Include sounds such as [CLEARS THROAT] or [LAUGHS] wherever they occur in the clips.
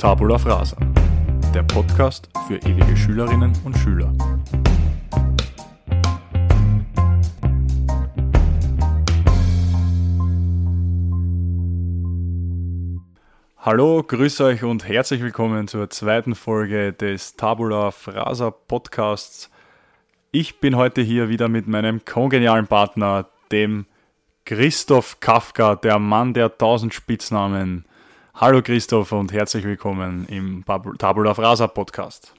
Tabula Frasa, der Podcast für ewige Schülerinnen und Schüler. Hallo, grüß euch und herzlich willkommen zur zweiten Folge des Tabula Frasa Podcasts. Ich bin heute hier wieder mit meinem kongenialen Partner, dem Christoph Kafka, der Mann der tausend Spitznamen. Hallo Christoph und herzlich willkommen im Tabula Frasa Podcast.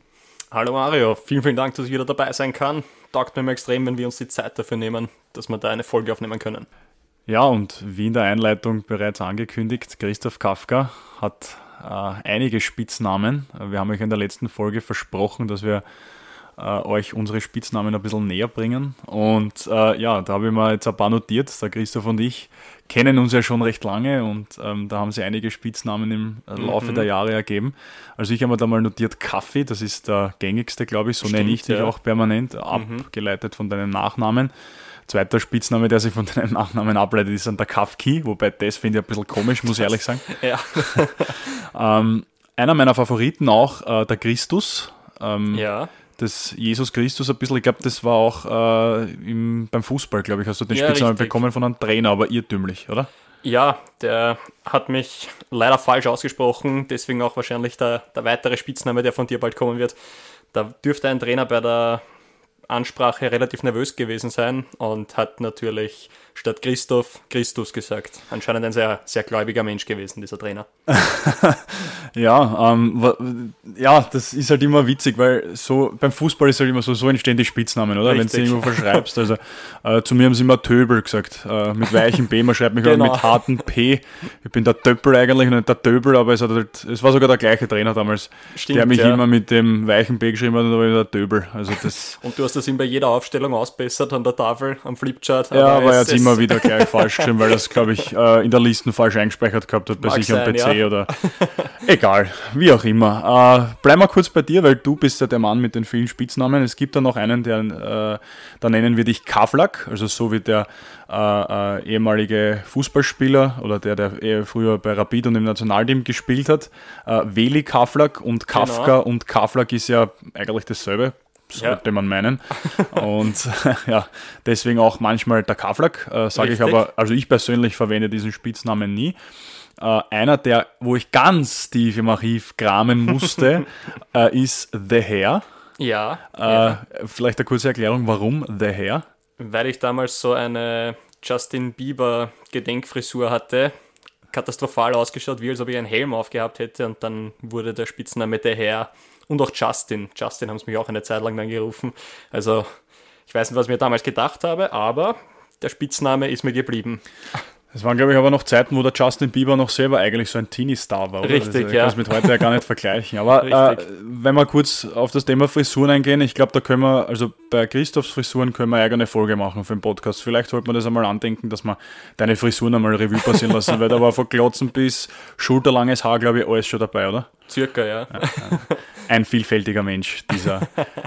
Hallo Mario, vielen, vielen Dank, dass ich wieder dabei sein kann. Taugt mir immer extrem, wenn wir uns die Zeit dafür nehmen, dass wir da eine Folge aufnehmen können. Ja, und wie in der Einleitung bereits angekündigt, Christoph Kafka hat äh, einige Spitznamen. Wir haben euch in der letzten Folge versprochen, dass wir äh, euch unsere Spitznamen ein bisschen näher bringen. Und äh, ja, da habe ich mir jetzt ein paar notiert. Der Christoph und ich kennen uns ja schon recht lange und ähm, da haben sie einige Spitznamen im Laufe mhm. der Jahre ergeben. Also ich habe mir da mal notiert Kaffee, das ist der gängigste, glaube ich, so nenne ich dich ja. auch permanent, mhm. abgeleitet von deinem Nachnamen. Zweiter Spitzname, der sich von [LAUGHS] deinem Nachnamen ableitet, ist dann der Kafki, wobei das finde ich ein bisschen komisch, muss ich ehrlich sagen. [LAUGHS] ja. [LAUGHS] ähm, einer meiner Favoriten auch, äh, der Christus. Ähm, ja. Das Jesus Christus ein bisschen, ich glaube, das war auch äh, im, beim Fußball, glaube ich, hast du den ja, Spitznamen richtig. bekommen von einem Trainer, aber irrtümlich, oder? Ja, der hat mich leider falsch ausgesprochen, deswegen auch wahrscheinlich der, der weitere Spitzname, der von dir bald kommen wird. Da dürfte ein Trainer bei der Ansprache relativ nervös gewesen sein und hat natürlich statt Christoph Christus gesagt. Anscheinend ein sehr, sehr gläubiger Mensch gewesen, dieser Trainer. [LAUGHS] ja, ähm, ja, das ist halt immer witzig, weil so beim Fußball ist halt immer so, so entstehen die Spitznamen, oder? Wenn du irgendwo verschreibst. Also äh, zu mir haben sie immer Töbel gesagt. Äh, mit weichem B, man schreibt mich genau. mit hartem P. Ich bin der Töppel eigentlich und nicht der Töbel, aber es, hat halt, es war sogar der gleiche Trainer damals, Stimmt, der mich ja. immer mit dem weichen B geschrieben hat und da war ich der Töbel. Also das und du hast das ihm bei jeder Aufstellung ausbessert an der Tafel, am Flipchart. Ja, aber, aber er hat immer [LAUGHS] wieder gleich falsch geschrieben, weil das, glaube ich, äh, in der Liste falsch eingespeichert gehabt hat, bei Mag sich am PC ja. oder [LAUGHS] egal, wie auch immer. Äh, bleib mal kurz bei dir, weil du bist ja der Mann mit den vielen Spitznamen. Es gibt da noch einen, der, äh, da nennen wir dich Kavlak, also so wie der äh, äh, ehemalige Fußballspieler oder der, der früher bei Rapid und im Nationalteam gespielt hat. Äh, Veli Kavlak und Kafka genau. und Kavlak ist ja eigentlich dasselbe sollte ja. man meinen. [LAUGHS] Und [LAUGHS] ja, deswegen auch manchmal der Kavlak, äh, sage ich aber, also ich persönlich verwende diesen Spitznamen nie. Äh, einer, der, wo ich ganz tief im Archiv kramen musste, [LAUGHS] äh, ist The Hair. Ja, äh, ja. Vielleicht eine kurze Erklärung, warum The Hair? Weil ich damals so eine Justin Bieber Gedenkfrisur hatte, katastrophal ausgeschaut, wie als ob ich einen Helm aufgehabt hätte und dann wurde der Spitzname The Hair und auch Justin. Justin haben es mich auch eine Zeit lang dann gerufen. Also ich weiß nicht, was ich mir damals gedacht habe, aber der Spitzname ist mir geblieben. Es waren, glaube ich, aber noch Zeiten, wo der Justin Bieber noch selber eigentlich so ein Teenie-Star war. Oder? Richtig, also, ja. Ich kann es mit heute ja gar nicht vergleichen. Aber äh, wenn wir kurz auf das Thema Frisuren eingehen, ich glaube, da können wir, also bei Christophs Frisuren können wir eine eigene Folge machen für den Podcast. Vielleicht sollte man das einmal andenken, dass man deine Frisuren einmal Revue passieren lassen, weil da war von Glotzen bis schulterlanges Haar, glaube ich, alles schon dabei, oder? Circa, ja. Ein vielfältiger Mensch, dieser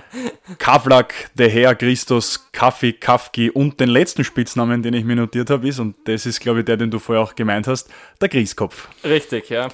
[LAUGHS] Kavlak, der Herr Christus, Kaffi, Kafki und den letzten Spitznamen, den ich mir notiert habe, ist, und das ist, glaube ich, der, den du vorher auch gemeint hast, der Grießkopf. Richtig, ja.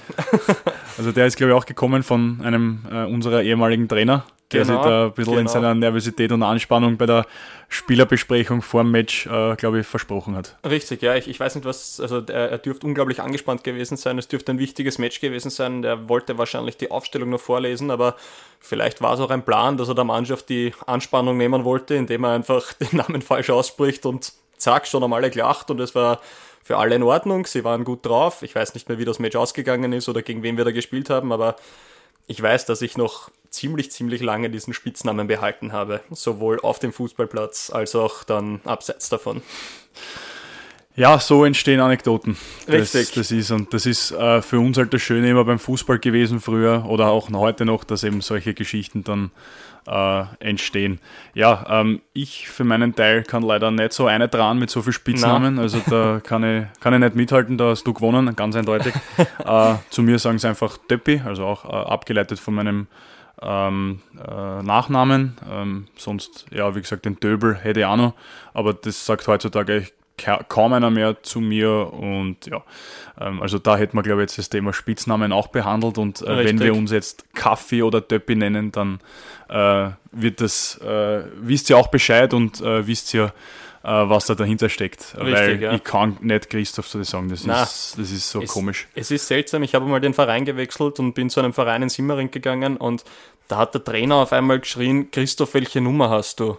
also der ist, glaube ich, auch gekommen von einem äh, unserer ehemaligen Trainer, der genau, sich da ein bisschen genau. in seiner Nervosität und Anspannung bei der Spielerbesprechung vor dem Match, äh, glaube ich, versprochen hat. Richtig, ja. Ich, ich weiß nicht, was, also er, er dürfte unglaublich angespannt gewesen sein. Es dürfte ein wichtiges Match gewesen sein. Er wollte wahrscheinlich die Aufstellung noch vorlesen, aber vielleicht war es auch ein Plan, dass er der Mannschaft die Anspannung nehmen wollte, indem er einfach [LAUGHS] den Namen falsch ausspricht und zack, schon haben alle gelacht und es war für alle in Ordnung. Sie waren gut drauf. Ich weiß nicht mehr, wie das Match ausgegangen ist oder gegen wen wir da gespielt haben, aber ich weiß, dass ich noch ziemlich, ziemlich lange diesen Spitznamen behalten habe. Sowohl auf dem Fußballplatz als auch dann abseits davon. Ja, so entstehen Anekdoten. Richtig. Das, ist, und das ist äh, für uns halt das Schöne immer beim Fußball gewesen früher oder auch heute noch, dass eben solche Geschichten dann äh, entstehen. Ja, ähm, ich für meinen Teil kann leider nicht so eine dran mit so viel Spitznamen. Na. Also da kann ich, kann ich nicht mithalten, da hast du gewonnen, ganz eindeutig. [LAUGHS] äh, zu mir sagen sie einfach Deppi, also auch äh, abgeleitet von meinem ähm, äh, Nachnamen. Ähm, sonst, ja, wie gesagt, den Döbel hätte ich auch noch, aber das sagt heutzutage kaum einer mehr zu mir und ja, ähm, also da hätten wir, glaube ich, jetzt das Thema Spitznamen auch behandelt und äh, wenn wir uns jetzt Kaffee oder Töppi nennen, dann äh, wird das, äh, wisst ihr auch Bescheid und äh, wisst ihr, äh, was da dahinter steckt. Richtig, Weil ja. ich kann nicht Christoph so sagen, das, ist, das ist so es, komisch. Es ist seltsam, ich habe mal den Verein gewechselt und bin zu einem Verein in Simmering gegangen und da hat der Trainer auf einmal geschrien, Christoph, welche Nummer hast du?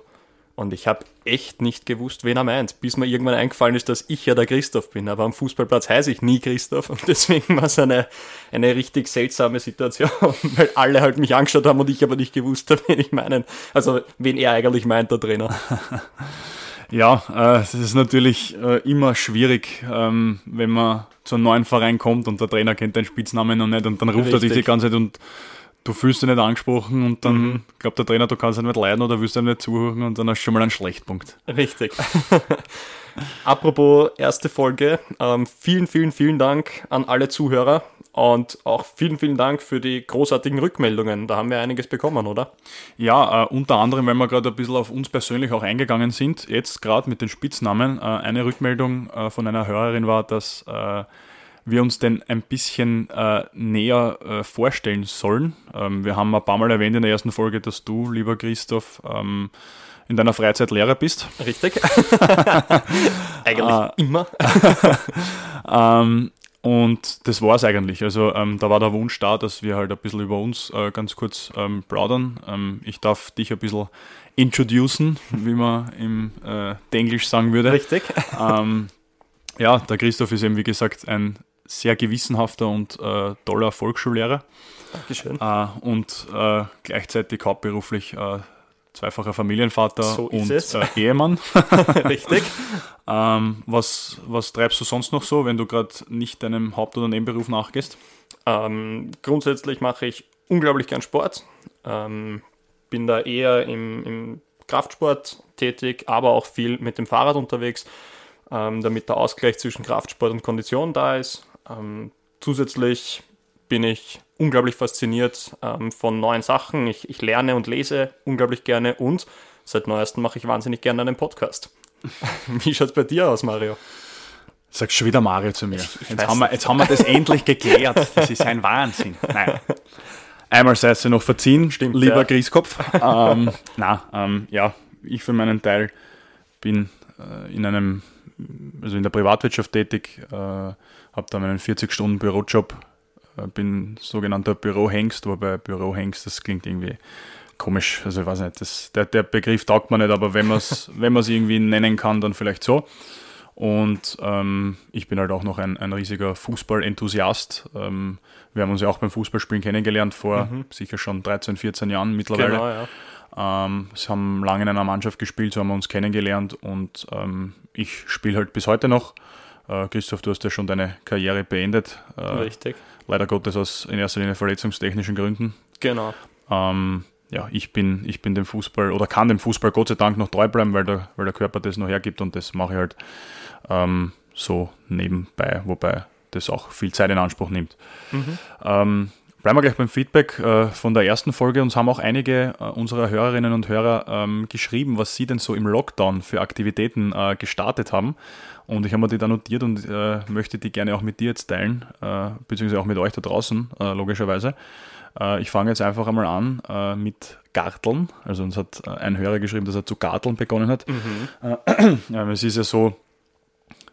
Und ich habe echt nicht gewusst, wen er meint, bis mir irgendwann eingefallen ist, dass ich ja der Christoph bin. Aber am Fußballplatz heiße ich nie Christoph und [LAUGHS] deswegen war es eine, eine richtig seltsame Situation, [LAUGHS] weil alle halt mich angeschaut haben und ich aber nicht gewusst habe, [LAUGHS] wen ich meinen. Also wen er eigentlich meint, der Trainer. Ja, äh, es ist natürlich äh, immer schwierig, ähm, wenn man zu einem neuen Verein kommt und der Trainer kennt den Spitznamen noch nicht und dann ruft Richtig. er dich die ganze Zeit und du fühlst dich nicht angesprochen und dann mhm. glaubt der Trainer, du kannst nicht leiden oder willst ihm nicht zuhören und dann hast du schon mal einen Schlechtpunkt. Richtig. [LAUGHS] Apropos erste Folge, ähm, vielen, vielen, vielen Dank an alle Zuhörer und auch vielen, vielen Dank für die großartigen Rückmeldungen. Da haben wir einiges bekommen, oder? Ja, äh, unter anderem, weil wir gerade ein bisschen auf uns persönlich auch eingegangen sind, jetzt gerade mit den Spitznamen. Äh, eine Rückmeldung äh, von einer Hörerin war, dass äh, wir uns denn ein bisschen äh, näher äh, vorstellen sollen. Ähm, wir haben ein paar Mal erwähnt in der ersten Folge, dass du, lieber Christoph, ähm, in deiner Freizeit Lehrer bist. Richtig. [LAUGHS] eigentlich äh, immer. [LAUGHS] ähm, und das war es eigentlich. Also ähm, da war der Wunsch da, dass wir halt ein bisschen über uns äh, ganz kurz ähm, plaudern. Ähm, ich darf dich ein bisschen introducen, wie man im äh, Englisch sagen würde. Richtig. Ähm, ja, der Christoph ist eben, wie gesagt, ein sehr gewissenhafter und äh, toller Volksschullehrer. Dankeschön. Äh, und äh, gleichzeitig hauptberuflich äh, zweifacher Familienvater so und äh, Ehemann. [LAUGHS] Richtig. ähm, was, was treibst du sonst noch so, wenn du gerade nicht deinem Haupt- oder Nebenberuf nachgehst? Ähm, grundsätzlich mache ich unglaublich gern Sport. Ähm, bin da eher im, im Kraftsport tätig, aber auch viel mit dem Fahrrad unterwegs, ähm, damit der Ausgleich zwischen Kraftsport und Kondition da ist. Ähm, zusätzlich bin ich unglaublich fasziniert ähm, von neuen Sachen. Ich, ich, lerne und lese unglaublich gerne und seit neuestem mache ich wahnsinnig gerne einen Podcast. [LAUGHS] Wie schaut es bei dir aus, Mario? Sagst schon wieder Mario zu mir. Ich, jetzt, haben wir, jetzt haben wir das endlich geklärt. Das ist ein Wahnsinn. Nein. Einmal seid ihr noch verziehen, Stimmt, lieber ja. Grießkopf. ähm, na, ähm, ja, ich für meinen Teil bin äh, in einem, also in der Privatwirtschaft tätig, äh, habe da meinen 40-Stunden-Bürojob, äh, bin sogenannter Bürohengst, wobei Bürohengst, das klingt irgendwie komisch, also ich weiß nicht, das, der, der Begriff taugt man nicht, aber wenn man es [LAUGHS] wenn irgendwie nennen kann, dann vielleicht so. Und ähm, ich bin halt auch noch ein, ein riesiger Fußball-Enthusiast. Ähm, wir haben uns ja auch beim Fußballspielen kennengelernt, vor mhm. sicher schon 13, 14 Jahren mittlerweile. Genau, ja. Ähm, sie haben lange in einer Mannschaft gespielt, so haben wir uns kennengelernt und ähm, ich spiele halt bis heute noch. Äh, Christoph, du hast ja schon deine Karriere beendet. Äh, Richtig. Leider Gottes aus in erster Linie verletzungstechnischen Gründen. Genau. Ähm, ja, ich bin, ich bin dem Fußball oder kann dem Fußball Gott sei Dank noch treu bleiben, weil der, weil der Körper das noch hergibt und das mache ich halt ähm, so nebenbei, wobei das auch viel Zeit in Anspruch nimmt. Mhm. Ähm, bleiben wir gleich beim Feedback äh, von der ersten Folge. Uns haben auch einige äh, unserer Hörerinnen und Hörer ähm, geschrieben, was sie denn so im Lockdown für Aktivitäten äh, gestartet haben. Und ich habe mir die da notiert und äh, möchte die gerne auch mit dir jetzt teilen, äh, beziehungsweise auch mit euch da draußen, äh, logischerweise. Ich fange jetzt einfach einmal an mit Garteln. Also uns hat ein Hörer geschrieben, dass er zu Garteln begonnen hat. Mhm. [CLEARS THROAT] es ist ja so,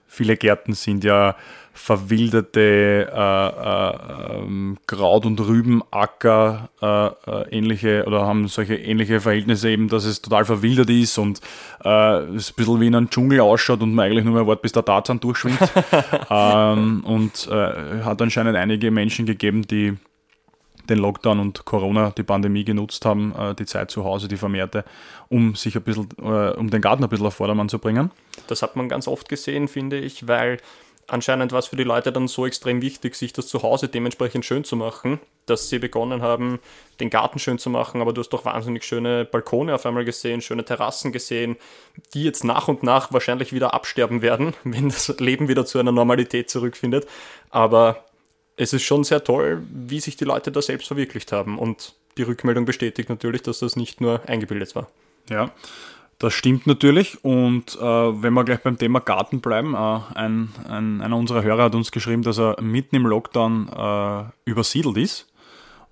viele Gärten sind ja verwilderte äh, äh, ähm, Kraut- und Rübenacker äh, ähnliche oder haben solche ähnliche Verhältnisse eben, dass es total verwildert ist und es ein bisschen wie in einem Dschungel ausschaut und man eigentlich nur mehr wartet, bis der Tarzan durchschwingt. [LAUGHS] ähm, und hat anscheinend einige Menschen gegeben, die den Lockdown und Corona, die Pandemie genutzt haben, äh, die Zeit zu Hause, die vermehrte, um sich ein bisschen, äh, um den Garten ein bisschen auf Vordermann zu bringen. Das hat man ganz oft gesehen, finde ich, weil anscheinend war es für die Leute dann so extrem wichtig, sich das zu Hause dementsprechend schön zu machen, dass sie begonnen haben, den Garten schön zu machen. Aber du hast doch wahnsinnig schöne Balkone auf einmal gesehen, schöne Terrassen gesehen, die jetzt nach und nach wahrscheinlich wieder absterben werden, [LAUGHS] wenn das Leben wieder zu einer Normalität zurückfindet. Aber es ist schon sehr toll, wie sich die Leute da selbst verwirklicht haben. Und die Rückmeldung bestätigt natürlich, dass das nicht nur eingebildet war. Ja. Das stimmt natürlich. Und äh, wenn wir gleich beim Thema Garten bleiben, äh, ein, ein, einer unserer Hörer hat uns geschrieben, dass er mitten im Lockdown äh, übersiedelt ist.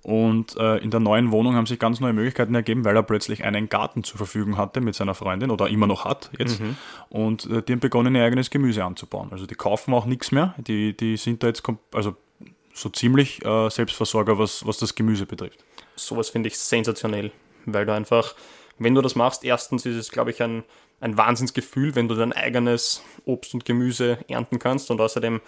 Und äh, in der neuen Wohnung haben sich ganz neue Möglichkeiten ergeben, weil er plötzlich einen Garten zur Verfügung hatte mit seiner Freundin oder immer noch hat jetzt. Mhm. Und äh, die haben begonnen, ihr eigenes Gemüse anzubauen. Also die kaufen auch nichts mehr. Die, die sind da jetzt also so ziemlich äh, Selbstversorger, was, was das Gemüse betrifft. Sowas finde ich sensationell, weil du einfach, wenn du das machst, erstens ist es, glaube ich, ein, ein Wahnsinnsgefühl, wenn du dein eigenes Obst und Gemüse ernten kannst und außerdem,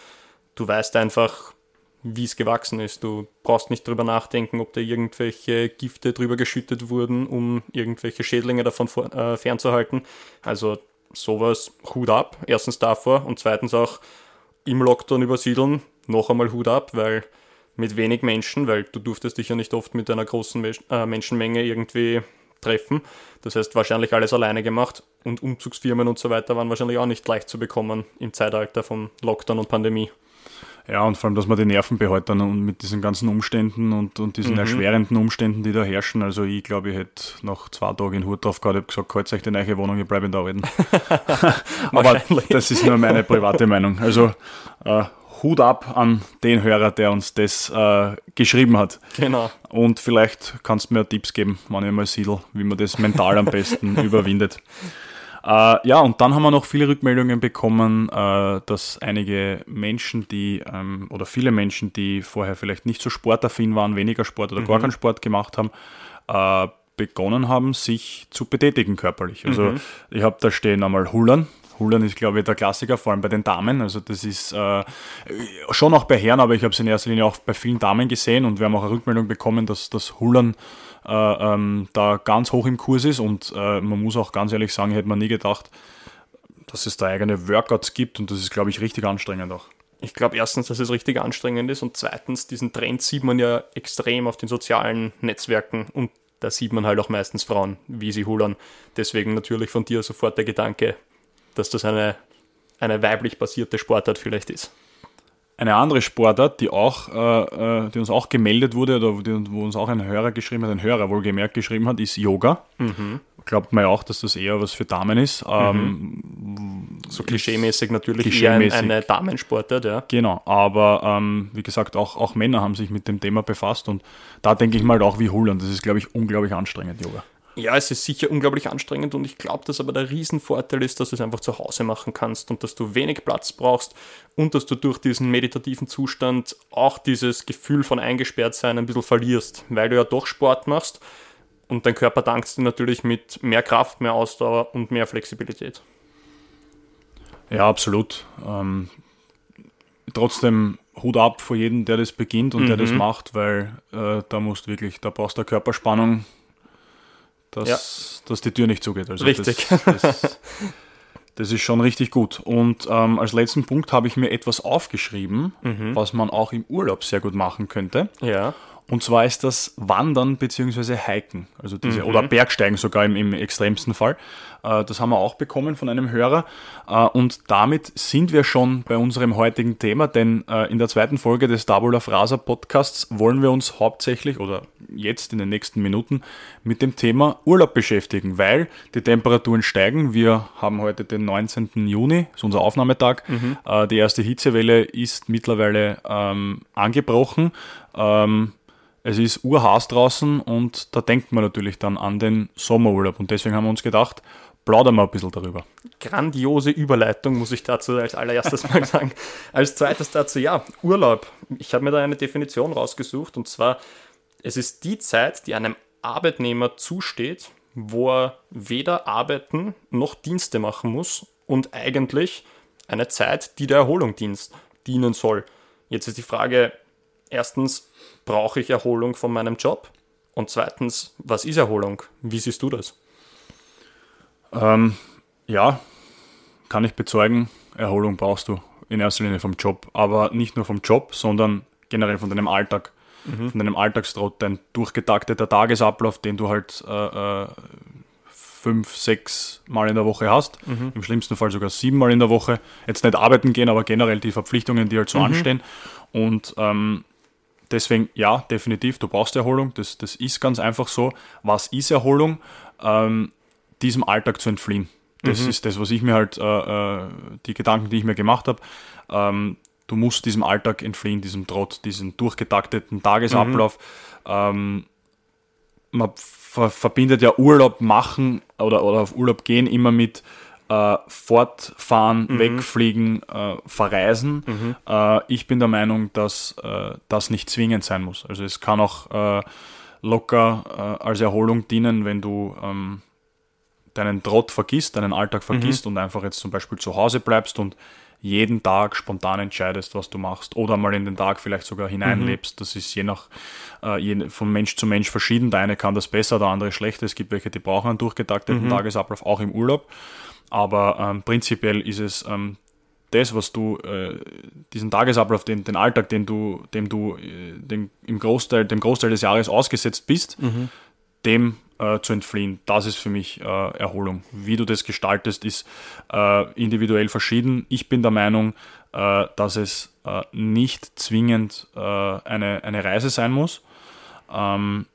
du weißt einfach, wie es gewachsen ist. Du brauchst nicht drüber nachdenken, ob da irgendwelche Gifte drüber geschüttet wurden, um irgendwelche Schädlinge davon vor, äh, fernzuhalten. Also sowas Hut ab, erstens davor und zweitens auch im Lockdown übersiedeln, noch einmal Hut ab, weil mit wenig Menschen, weil du durftest dich ja nicht oft mit einer großen äh, Menschenmenge irgendwie treffen. Das heißt, wahrscheinlich alles alleine gemacht und Umzugsfirmen und so weiter waren wahrscheinlich auch nicht leicht zu bekommen im Zeitalter von Lockdown und Pandemie. Ja, und vor allem, dass man die Nerven behält dann und mit diesen ganzen Umständen und, und diesen mhm. erschwerenden Umständen, die da herrschen. Also ich glaube, ich hätte nach zwei Tagen in Hut drauf gehabt, ich gesagt, halt euch die neue Wohnung, ich bleibe in der alten. [LAUGHS] Aber das ist nur meine private Meinung. Also äh, Hut ab an den Hörer, der uns das äh, geschrieben hat. Genau. Und vielleicht kannst du mir Tipps geben, wann ich mal siedel, wie man das mental am besten [LAUGHS] überwindet. Äh, ja, und dann haben wir noch viele Rückmeldungen bekommen, äh, dass einige Menschen, die ähm, oder viele Menschen, die vorher vielleicht nicht so sportaffin waren, weniger Sport oder mhm. gar keinen Sport gemacht haben, äh, begonnen haben, sich zu betätigen körperlich. Also mhm. ich habe da stehen einmal Hullern, Hullern ist, glaube ich, der Klassiker, vor allem bei den Damen. Also das ist äh, schon auch bei Herren, aber ich habe es in erster Linie auch bei vielen Damen gesehen und wir haben auch eine Rückmeldung bekommen, dass das Hullern äh, ähm, da ganz hoch im Kurs ist und äh, man muss auch ganz ehrlich sagen, hätte man nie gedacht, dass es da eigene Workouts gibt und das ist, glaube ich, richtig anstrengend auch. Ich glaube erstens, dass es richtig anstrengend ist und zweitens, diesen Trend sieht man ja extrem auf den sozialen Netzwerken und da sieht man halt auch meistens Frauen, wie sie hullern. Deswegen natürlich von dir sofort der Gedanke, dass das eine, eine weiblich basierte Sportart vielleicht ist. Eine andere Sportart, die auch, äh, äh die uns auch gemeldet wurde, oder die, wo uns auch ein Hörer geschrieben hat, ein Hörer wohlgemerkt geschrieben hat, ist Yoga. Mhm. Glaubt man ja auch, dass das eher was für Damen ist. Mhm. Ähm, so klischeemäßig natürlich klischeemäßig. eher eine Damensportart, ja. Genau, aber ähm, wie gesagt, auch, auch Männer haben sich mit dem Thema befasst und da denke ich mal auch wie Hullern. Das ist, glaube ich, unglaublich anstrengend, Yoga. Ja, es ist sicher unglaublich anstrengend und ich glaube, dass aber der Riesenvorteil ist, dass du es einfach zu Hause machen kannst und dass du wenig Platz brauchst und dass du durch diesen meditativen Zustand auch dieses Gefühl von eingesperrt sein ein bisschen verlierst, weil du ja doch Sport machst und dein Körper dankst dir natürlich mit mehr Kraft, mehr Ausdauer und mehr Flexibilität. Ja, absolut. Ähm, trotzdem Hut ab vor jedem, der das beginnt und mhm. der das mhm. macht, weil äh, da musst wirklich, da brauchst du Körperspannung, dass, ja. dass die Tür nicht zugeht. Also richtig. Das, das, das, ist schon richtig gut. Und ähm, als letzten Punkt habe ich mir etwas aufgeschrieben, mhm. was man auch im Urlaub sehr gut machen könnte. Ja. Und zwar ist das Wandern bzw. Hiken, also diese, mhm. oder Bergsteigen sogar im, im extremsten Fall. Äh, das haben wir auch bekommen von einem Hörer. Äh, und damit sind wir schon bei unserem heutigen Thema, denn äh, in der zweiten Folge des Tabula Frasa Podcasts wollen wir uns hauptsächlich oder jetzt in den nächsten Minuten mit dem Thema Urlaub beschäftigen, weil die Temperaturen steigen. Wir haben heute den 19. Juni, ist unser Aufnahmetag. Mhm. Die erste Hitzewelle ist mittlerweile ähm, angebrochen. Ähm, es ist urhaß draußen und da denkt man natürlich dann an den Sommerurlaub. Und deswegen haben wir uns gedacht, plaudern wir ein bisschen darüber. Grandiose Überleitung, muss ich dazu als allererstes mal sagen. [LAUGHS] Als zweites dazu, ja, Urlaub. Ich habe mir da eine Definition rausgesucht und zwar, es ist die Zeit, die einem Arbeitnehmer zusteht, wo er weder arbeiten noch Dienste machen muss und eigentlich eine Zeit, die der Erholung dienst, dienen soll. Jetzt ist die Frage, erstens, brauche ich Erholung von meinem Job? Und zweitens, was ist Erholung? Wie siehst du das? Ähm, ja, kann ich bezeugen, Erholung brauchst du in erster Linie vom Job, aber nicht nur vom Job, sondern generell von deinem Alltag, mhm. von deinem Alltagstrott, dein durchgetakteter Tagesablauf, den du halt äh, äh, fünf, sechs Mal in der Woche hast, mhm. im schlimmsten Fall sogar sieben Mal in der Woche. Jetzt nicht arbeiten gehen, aber generell die Verpflichtungen, die halt so mhm. anstehen. Und ähm, deswegen, ja, definitiv, du brauchst Erholung. Das, das ist ganz einfach so. Was ist Erholung? Ähm, diesem Alltag zu entfliehen. Das mhm. ist das, was ich mir halt, äh, äh die Gedanken, die ich mir gemacht habe. Ähm, du musst diesem Alltag entfliehen, diesem Trott, diesem durchgetakteten Tagesablauf. Mhm. Ähm, man ver verbindet ja Urlaub machen oder, oder auf Urlaub gehen immer mit äh, fortfahren, mhm. wegfliegen, äh, verreisen. Mhm. Äh, ich bin der Meinung, dass äh, das nicht zwingend sein muss. Also es kann auch äh, locker äh, als Erholung dienen, wenn du ähm, deinen Trott vergisst, deinen Alltag vergisst mhm. und einfach jetzt zum Beispiel zu Hause bleibst und jeden Tag spontan entscheidest, was du machst oder mal in den Tag vielleicht sogar hineinlebst. Mhm. Das ist je nach äh, je, von Mensch zu Mensch verschieden. Der eine kann das besser, der andere schlechter. Es gibt welche, die brauchen einen durchgetakteten mhm. Tagesablauf, auch im Urlaub. Aber ähm, prinzipiell ist es ähm, das, was du, äh, diesen Tagesablauf, den, den Alltag, den du, dem du äh, dem, im Großteil, dem Großteil des Jahres ausgesetzt bist, mhm. dem äh, zu entfliehen. Das ist für mich äh, Erholung. Wie du das gestaltest, ist äh, individuell verschieden. Ich bin der Meinung, äh, dass es nicht zwingend eine, eine Reise sein muss. Ähm,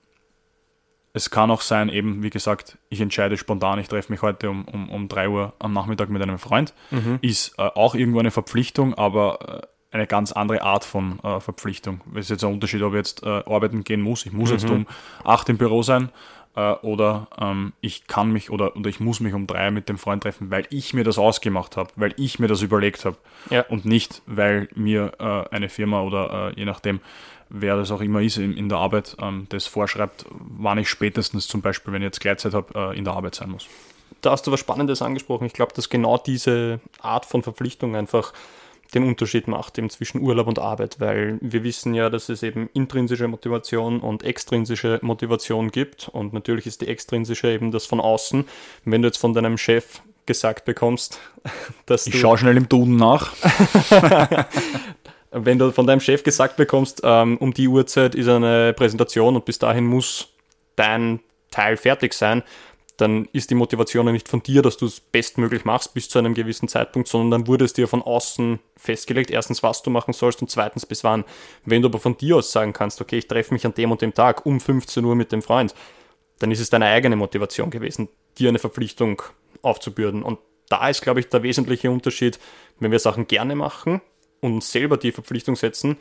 es kann auch sein, eben, wie gesagt, ich entscheide spontan, ich treffe mich heute um, um, um 3 Uhr am Nachmittag mit einem Freund. Mhm. Ist äh, auch irgendwo eine Verpflichtung, aber äh, eine ganz andere Art von äh, Verpflichtung. Es ist jetzt ein Unterschied, ob ich jetzt äh, arbeiten gehen muss. Ich muss mhm. jetzt um 8 im Büro sein äh, oder ähm, ich kann mich oder, oder ich muss mich um 3 mit dem Freund treffen, weil ich mir das ausgemacht habe, weil ich mir das überlegt habe ja. und nicht, weil mir äh, eine Firma oder je nachdem wer das auch immer ist in, in der Arbeit, ähm, das vorschreibt, wann ich spätestens zum Beispiel, wenn ich jetzt Gleitzeit habe, äh, in der Arbeit sein muss. Da hast du was Spannendes angesprochen. Ich glaube, dass genau diese Art von Verpflichtung einfach den Unterschied macht eben zwischen Urlaub und Arbeit, weil wir wissen ja, dass es eben intrinsische Motivation und extrinsische Motivation gibt und natürlich ist die extrinsische eben das von außen. Wenn du jetzt von deinem Chef gesagt bekommst, [LAUGHS] dass ich du... Ich schaue schnell im Duden nach. [LAUGHS] wenn du von deinem Chef gesagt bekommst, ähm, um die Uhrzeit ist eine Präsentation und bis dahin muss dein Teil fertig sein, dann ist die Motivation ja nicht von dir, dass du es bestmöglich machst bis zu einem gewissen Zeitpunkt, sondern dann wurde es dir von außen festgelegt, erstens, was du machen sollst und zweitens, bis wann. Wenn du aber von dir aus sagen kannst, okay, ich treffe mich an dem und dem Tag um 15 Uhr mit dem Freund, dann ist es deine eigene Motivation gewesen, dir eine Verpflichtung aufzubürden. Und da ist, glaube ich, der wesentliche Unterschied, wenn wir Sachen gerne machen, uns selber die Verpflichtung setzen,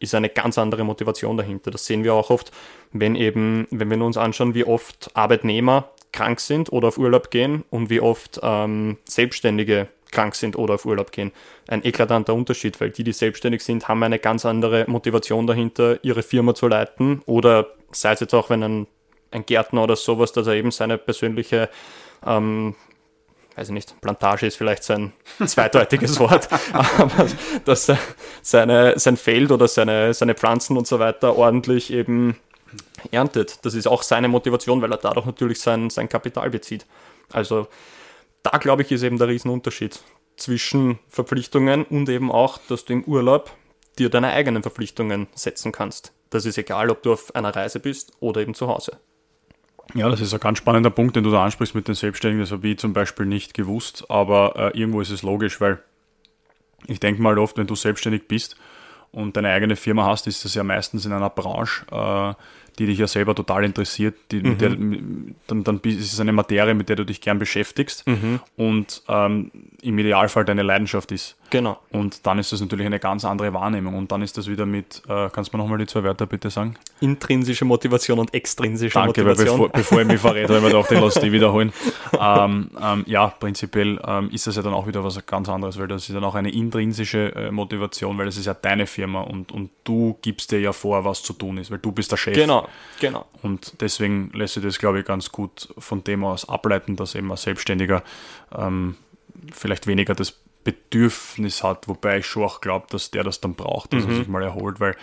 ist eine ganz andere Motivation dahinter. Das sehen wir auch oft, wenn eben, wenn wir uns anschauen, wie oft Arbeitnehmer krank sind oder auf Urlaub gehen und wie oft ähm, Selbstständige krank sind oder auf Urlaub gehen. Ein eklatanter Unterschied, weil die, die selbstständig sind, haben eine ganz andere Motivation dahinter, ihre Firma zu leiten oder sei es jetzt auch, wenn ein, ein Gärtner oder sowas, dass er eben seine persönliche ähm, weiß ich nicht, Plantage ist vielleicht sein zweideutiges [LAUGHS] Wort, aber dass seine, sein Feld oder seine, seine Pflanzen und so weiter ordentlich eben erntet. Das ist auch seine Motivation, weil er dadurch natürlich sein, sein Kapital bezieht. Also da glaube ich, ist eben der Riesenunterschied zwischen Verpflichtungen und eben auch, dass du im Urlaub dir deine eigenen Verpflichtungen setzen kannst. Das ist egal, ob du auf einer Reise bist oder eben zu Hause. Ja, das ist ein ganz spannender Punkt, den du da ansprichst mit den Selbstständigen. Das habe ich zum Beispiel nicht gewusst, aber äh, irgendwo ist es logisch, weil ich denke mal oft, wenn du selbstständig bist und deine eigene Firma hast, ist das ja meistens in einer Branche, äh, die dich ja selber total interessiert, die, mhm. der, dann, dann ist es eine Materie, mit der du dich gern beschäftigst mhm. und ähm, im Idealfall deine Leidenschaft ist. Genau. Und dann ist das natürlich eine ganz andere Wahrnehmung. Und dann ist das wieder mit, äh, kannst du mir nochmal die zwei Wörter bitte sagen? Intrinsische Motivation und extrinsische Danke, Motivation. Weil bevor, bevor ich mich verrät, ich mir gedacht, ich lasse die wiederholen. [LAUGHS] ähm, ähm, ja, prinzipiell ähm, ist das ja dann auch wieder was ganz anderes, weil das ist dann auch eine intrinsische äh, Motivation, weil das ist ja deine Firma und, und du gibst dir ja vor, was zu tun ist, weil du bist der Chef. Genau, genau. Und deswegen lässt sich das, glaube ich, ganz gut von dem aus ableiten, dass eben ein Selbstständiger ähm, vielleicht weniger das Bedürfnis hat, wobei ich schon auch glaube, dass der das dann braucht, dass mhm. er sich mal erholt, weil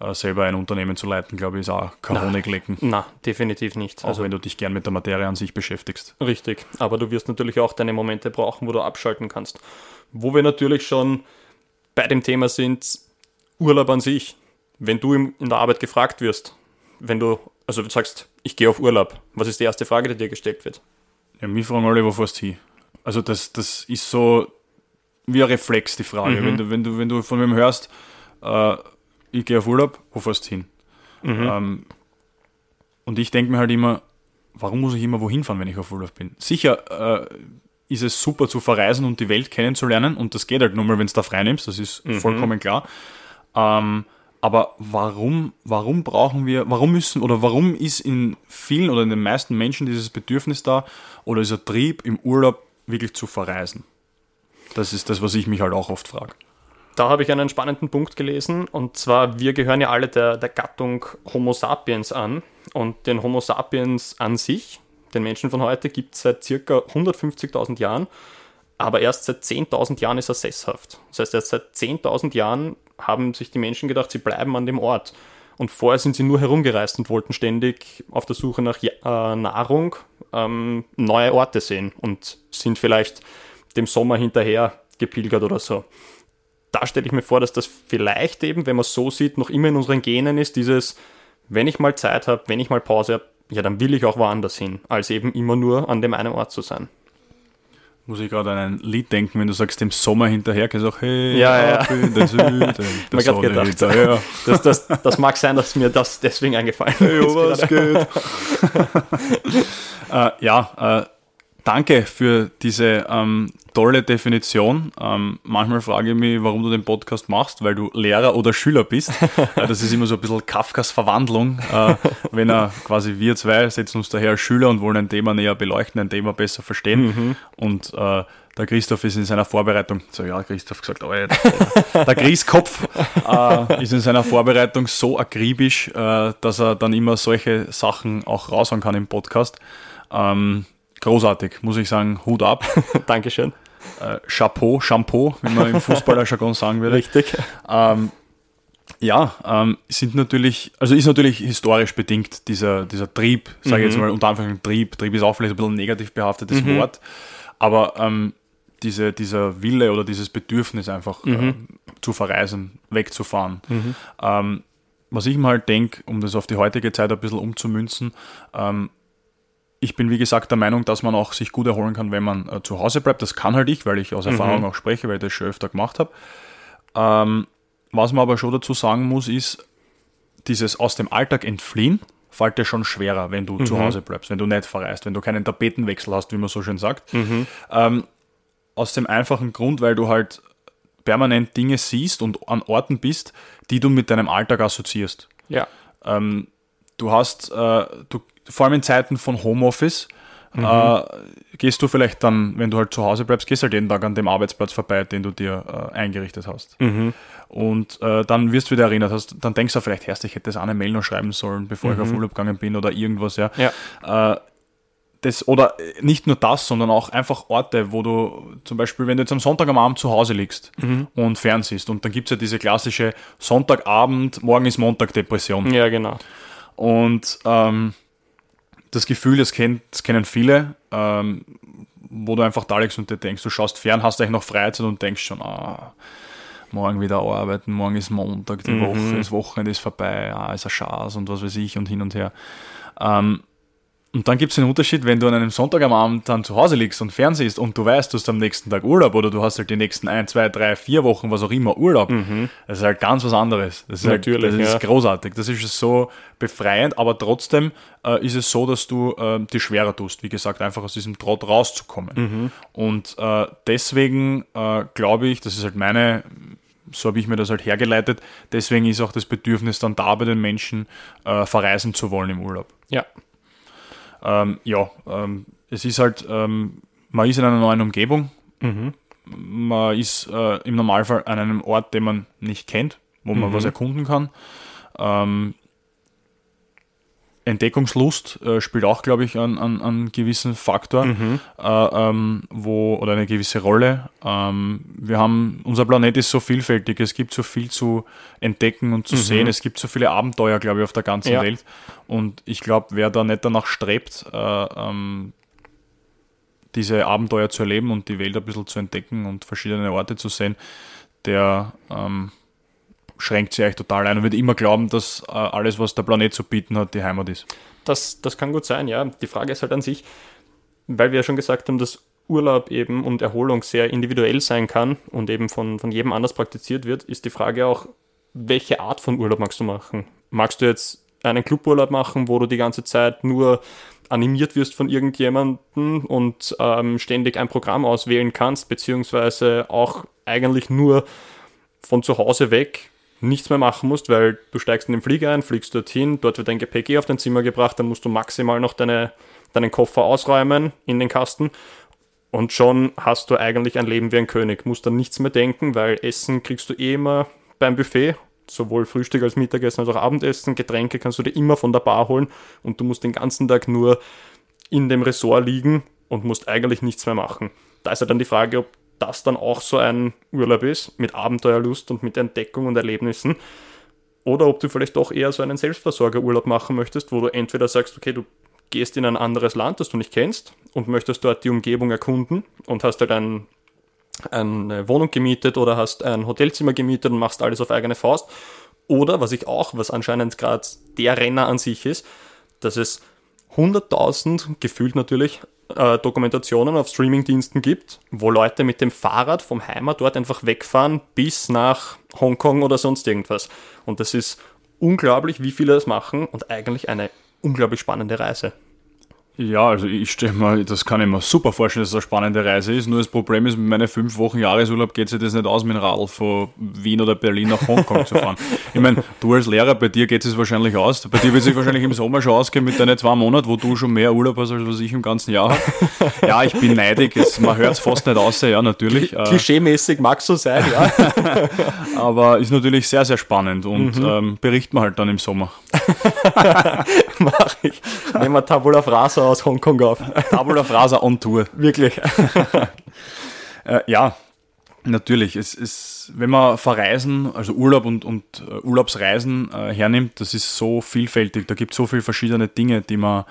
äh, selber ein Unternehmen zu leiten, glaube ich, ist auch kein Honiglecken. Na, definitiv nicht. Auch also, wenn du dich gern mit der Materie an sich beschäftigst. Richtig, aber du wirst natürlich auch deine Momente brauchen, wo du abschalten kannst. Wo wir natürlich schon bei dem Thema sind, Urlaub an sich. Wenn du in der Arbeit gefragt wirst, wenn du, also du sagst, ich gehe auf Urlaub, was ist die erste Frage, die dir gestellt wird? Ja, mich fragen alle, wo fährst du hin? Also das, das ist so, wie ein Reflex, die Frage. Mhm. Wenn, du, wenn, du, wenn du von wem hörst, äh, ich gehe auf Urlaub, wo fährst du hin? Mhm. Ähm, und ich denke mir halt immer, warum muss ich immer wohin fahren, wenn ich auf Urlaub bin? Sicher äh, ist es super zu verreisen und die Welt kennenzulernen und das geht halt nur mal, wenn du da frei nimmst, das ist mhm. vollkommen klar. Ähm, aber warum, warum brauchen wir, warum müssen oder warum ist in vielen oder in den meisten Menschen dieses Bedürfnis da oder dieser Trieb im Urlaub wirklich zu verreisen? Das ist das, was ich mich halt auch oft frage. Da habe ich einen spannenden Punkt gelesen und zwar, wir gehören ja alle der, der Gattung Homo sapiens an und den Homo sapiens an sich, den Menschen von heute, gibt es seit circa 150.000 Jahren, aber erst seit 10.000 Jahren ist er sesshaft. Das heißt, erst seit 10.000 Jahren haben sich die Menschen gedacht, sie bleiben an dem Ort. Und vorher sind sie nur herumgereist und wollten ständig auf der Suche nach äh, Nahrung ähm, neue Orte sehen und sind vielleicht dem Sommer hinterher gepilgert oder so da stelle ich mir vor, dass das vielleicht eben, wenn man es so sieht, noch immer in unseren Genen ist, dieses, wenn ich mal Zeit habe, wenn ich mal Pause habe, ja, dann will ich auch woanders hin, als eben immer nur an dem einen Ort zu sein. Muss ich gerade an ein Lied denken, wenn du sagst, dem Sommer hinterher, kannst du auch, hey, ja, ja. in [LAUGHS] der Süden, der Sonne gedacht, hinterher. [LAUGHS] Das, das, das mag sein, dass mir das deswegen eingefallen ist. Hey, was geht? uh, [LAUGHS] ja, uh, danke für diese ähm, tolle Definition. Ähm, manchmal frage ich mich, warum du den Podcast machst, weil du Lehrer oder Schüler bist. [LAUGHS] Äh, das ist immer so ein bisschen Kafkas Verwandlung, äh, wenn er quasi wir zwei setzen uns daher als Schüler und wollen ein Thema näher beleuchten, ein Thema besser verstehen. Mhm. Und äh, der Christoph ist in seiner Vorbereitung, so ja, Christoph gesagt, oh, der, der Grieskopf äh, ist in seiner Vorbereitung so akribisch, äh, dass er dann immer solche Sachen auch raushauen kann im Podcast. Ähm, großartig, muss ich sagen, Hut ab. [LAUGHS] Dankeschön äh, Chapeau, Shampoo, wie man im Fußballerjargon sagen würde. Richtig. Ähm, ja, ähm, sind natürlich, also ist natürlich historisch bedingt dieser, dieser Trieb, sage ich mhm. jetzt mal unter Anführungszeichen Trieb, Trieb ist auch vielleicht ein bisschen ein negativ behaftetes mhm. Wort, aber ähm, diese, dieser Wille oder dieses Bedürfnis einfach mhm. äh, zu verreisen, wegzufahren. Mhm. Ähm, was ich mal halt denke, um das auf die heutige Zeit ein bisschen umzumünzen, ähm, ich bin wie gesagt der Meinung, dass man auch sich gut erholen kann, wenn man äh, zu Hause bleibt. Das kann halt ich, weil ich aus mhm. Erfahrung mhm. auch spreche, weil ich das schon öfter gemacht habe. Ähm, was man aber schon dazu sagen muss, ist, dieses aus dem Alltag entfliehen fällt dir schon schwerer, wenn du mhm. zu Hause bleibst, wenn du nicht verreist, wenn du keinen Tapetenwechsel hast, wie man so schön sagt. Mhm. Ähm, aus dem einfachen Grund, weil du halt permanent Dinge siehst und an Orten bist, die du mit deinem Alltag assoziierst. Ja. Ähm, du hast, äh, du vor allem in Zeiten von Homeoffice, mhm. äh, gehst du vielleicht dann, wenn du halt zu Hause bleibst, gehst halt jeden Tag an dem Arbeitsplatz vorbei, den du dir äh, eingerichtet hast. Mhm. Und äh, dann wirst du wieder erinnert, hast, dann denkst du vielleicht erst, ich hätte das eine Mail noch schreiben sollen, bevor mhm. ich auf Urlaub gegangen bin oder irgendwas, ja. ja. Äh, das, oder nicht nur das, sondern auch einfach Orte, wo du zum Beispiel, wenn du jetzt am Sonntag am Abend zu Hause liegst mhm. und fernsiehst und dann gibt es ja diese klassische Sonntagabend, morgen ist Montag Depression. Ja, genau. Und ähm, das Gefühl, das, kennt, das kennen viele, ähm, wo du einfach da liegst und dir denkst, du schaust fern, hast eigentlich noch Freizeit und denkst schon, ah, morgen wieder arbeiten, morgen ist Montag, die mhm. Woche, das Wochenende ist vorbei, ah, ist ein Schatz und was weiß ich und hin und her. Ähm, und dann gibt es einen Unterschied, wenn du an einem Sonntag am Abend dann zu Hause liegst und fernsiehst und du weißt, du hast am nächsten Tag Urlaub oder du hast halt die nächsten ein, zwei, drei, vier Wochen, was auch immer, Urlaub. Mhm. Das ist halt ganz was anderes. Das ist, halt, Natürlich, halt, das ist großartig. Das ist so befreiend, aber trotzdem äh, ist es so, dass du äh, dir schwerer tust, wie gesagt, einfach aus diesem Trott rauszukommen. Mhm. Und äh, deswegen äh, glaube ich, das ist halt meine so habe ich mir das halt hergeleitet. Deswegen ist auch das Bedürfnis dann da bei den Menschen, äh, verreisen zu wollen im Urlaub. Ja, ähm, ja, ähm, es ist halt, ähm, man ist in einer neuen Umgebung. Mhm. Man ist äh, im Normalfall an einem Ort, den man nicht kennt, wo man mhm. was erkunden kann. Entdeckungslust äh, spielt auch, glaube ich, einen, einen, einen gewissen Faktor mhm. äh, ähm, wo, oder eine gewisse Rolle. Ähm, wir haben, unser Planet ist so vielfältig, es gibt so viel zu entdecken und zu mhm. sehen, es gibt so viele Abenteuer, glaube ich, auf der ganzen ja. Welt. Und ich glaube, wer da nicht danach strebt, äh, ähm, diese Abenteuer zu erleben und die Welt ein bisschen zu entdecken und verschiedene Orte zu sehen, der ähm, schränkt sie eigentlich total ein und wird immer glauben, dass äh, alles, was der Planet zu bieten hat, die Heimat ist. Das, das kann gut sein, ja. Die Frage ist halt an sich, weil wir ja schon gesagt haben, dass Urlaub eben und Erholung sehr individuell sein kann und eben von, von jedem anders praktiziert wird, ist die Frage auch, welche Art von Urlaub magst du machen? Magst du jetzt einen Cluburlaub machen, wo du die ganze Zeit nur animiert wirst von irgendjemandem und ähm, ständig ein Programm auswählen kannst, beziehungsweise auch eigentlich nur von zu Hause weg nichts mehr machen musst, weil du steigst in den Flieger ein, fliegst dorthin, dort wird dein Gepäck eh auf dein Zimmer gebracht, dann musst du maximal noch deine, deinen Koffer ausräumen in den Kasten und schon hast du eigentlich ein Leben wie ein König. Musst dann nichts mehr denken, weil Essen kriegst du eh immer beim Buffet, sowohl Frühstück als Mittagessen als auch Abendessen. Getränke kannst du dir immer von der Bar holen und du musst den ganzen Tag nur in dem Ressort liegen und musst eigentlich nichts mehr machen. Da ist ja dann die Frage, ob das dann auch so ein Urlaub ist mit Abenteuerlust und mit Entdeckung und Erlebnissen. Oder ob du vielleicht doch eher so einen Selbstversorgerurlaub machen möchtest, wo du entweder sagst, okay, du gehst in ein anderes Land, das du nicht kennst und möchtest dort die Umgebung erkunden und hast halt ein, eine Wohnung gemietet oder hast ein Hotelzimmer gemietet und machst alles auf eigene Faust. Oder, was ich auch, was anscheinend gerade der Renner an sich ist, dass es 100.000, gefühlt natürlich, äh, Dokumentationen auf Streamingdiensten gibt, wo Leute mit dem Fahrrad vom Heimatort einfach wegfahren bis nach Hongkong oder sonst irgendwas. Und das ist unglaublich, wie viele das machen und eigentlich eine unglaublich spannende Reise. Ja, also ich stelle mir, das kann ich mir super vorstellen, dass es eine spannende Reise ist. Nur das Problem ist, mit meinen fünf Wochen Jahresurlaub geht sich das nicht aus, mit dem Radl von Wien oder Berlin nach Hongkong zu fahren. [LAUGHS] Ich meine, du als Lehrer, bei dir geht es wahrscheinlich aus. Bei dir wird es sich wahrscheinlich im Sommer schon ausgehen mit deinen zwei Monaten, wo du schon mehr Urlaub hast, als was ich im ganzen Jahr habe. Ja, ich bin neidig. Es, man hört es fast nicht aus, ja, natürlich. Äh, klischeemäßig mag es so sein, ja. [LAUGHS] Aber ist natürlich sehr, sehr spannend und mhm. ähm, berichten wir halt dann im Sommer. [LAUGHS] [LAUGHS] Mach ich. Nehmen wir Tabula Frasa aus Hongkong auf. Tabula Frasa on Tour. Wirklich. [LAUGHS] äh, ja, natürlich. Es ist, wenn man Verreisen, also Urlaub und, und uh, Urlaubsreisen äh, hernimmt, das ist so vielfältig. Da gibt es so viele verschiedene Dinge, die man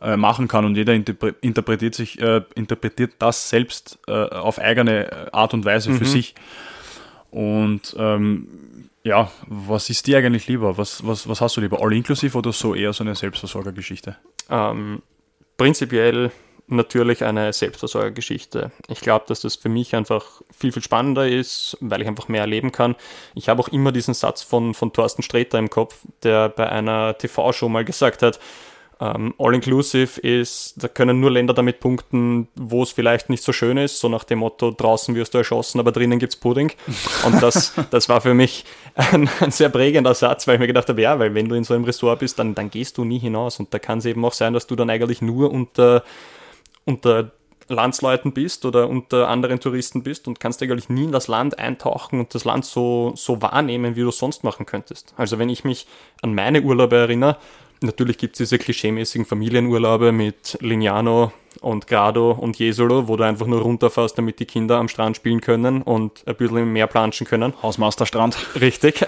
äh, machen kann und jeder interpre interpretiert, sich, äh, interpretiert das selbst auf eigene Art und Weise mhm. für sich. Und ähm, ja, was ist dir eigentlich lieber? Was, was, was hast du lieber? All-inclusive oder so eher so eine Selbstversorgergeschichte? Ähm, prinzipiell natürlich eine Selbstversorgergeschichte. Ich glaube, dass das für mich einfach viel, viel spannender ist, weil ich einfach mehr erleben kann. Ich habe auch immer diesen Satz von, von Thorsten Sträter im Kopf, der bei einer TV-Show mal gesagt hat, ähm, All-inclusive ist, da können nur Länder damit punkten, wo es vielleicht nicht so schön ist, so nach dem Motto, draußen wirst du erschossen, aber drinnen gibt es Pudding. Und das, [LAUGHS] das war für mich ein, ein, sehr prägender Satz, weil ich mir gedacht habe, ja, weil wenn du in so einem Ressort bist, dann, dann gehst du nie hinaus. Und da kann es eben auch sein, dass du dann eigentlich nur unter, unter Landsleuten bist oder unter anderen Touristen bist und kannst eigentlich nie in das Land eintauchen und das Land so, so wahrnehmen, wie du es sonst machen könntest. Also wenn ich mich an meine Urlaube erinnere, Natürlich gibt es diese klischeemäßigen Familienurlaube mit Lignano und Grado und Jesolo, wo du einfach nur runterfährst, damit die Kinder am Strand spielen können und ein bisschen mehr planschen können. Hausmasterstrand. Richtig.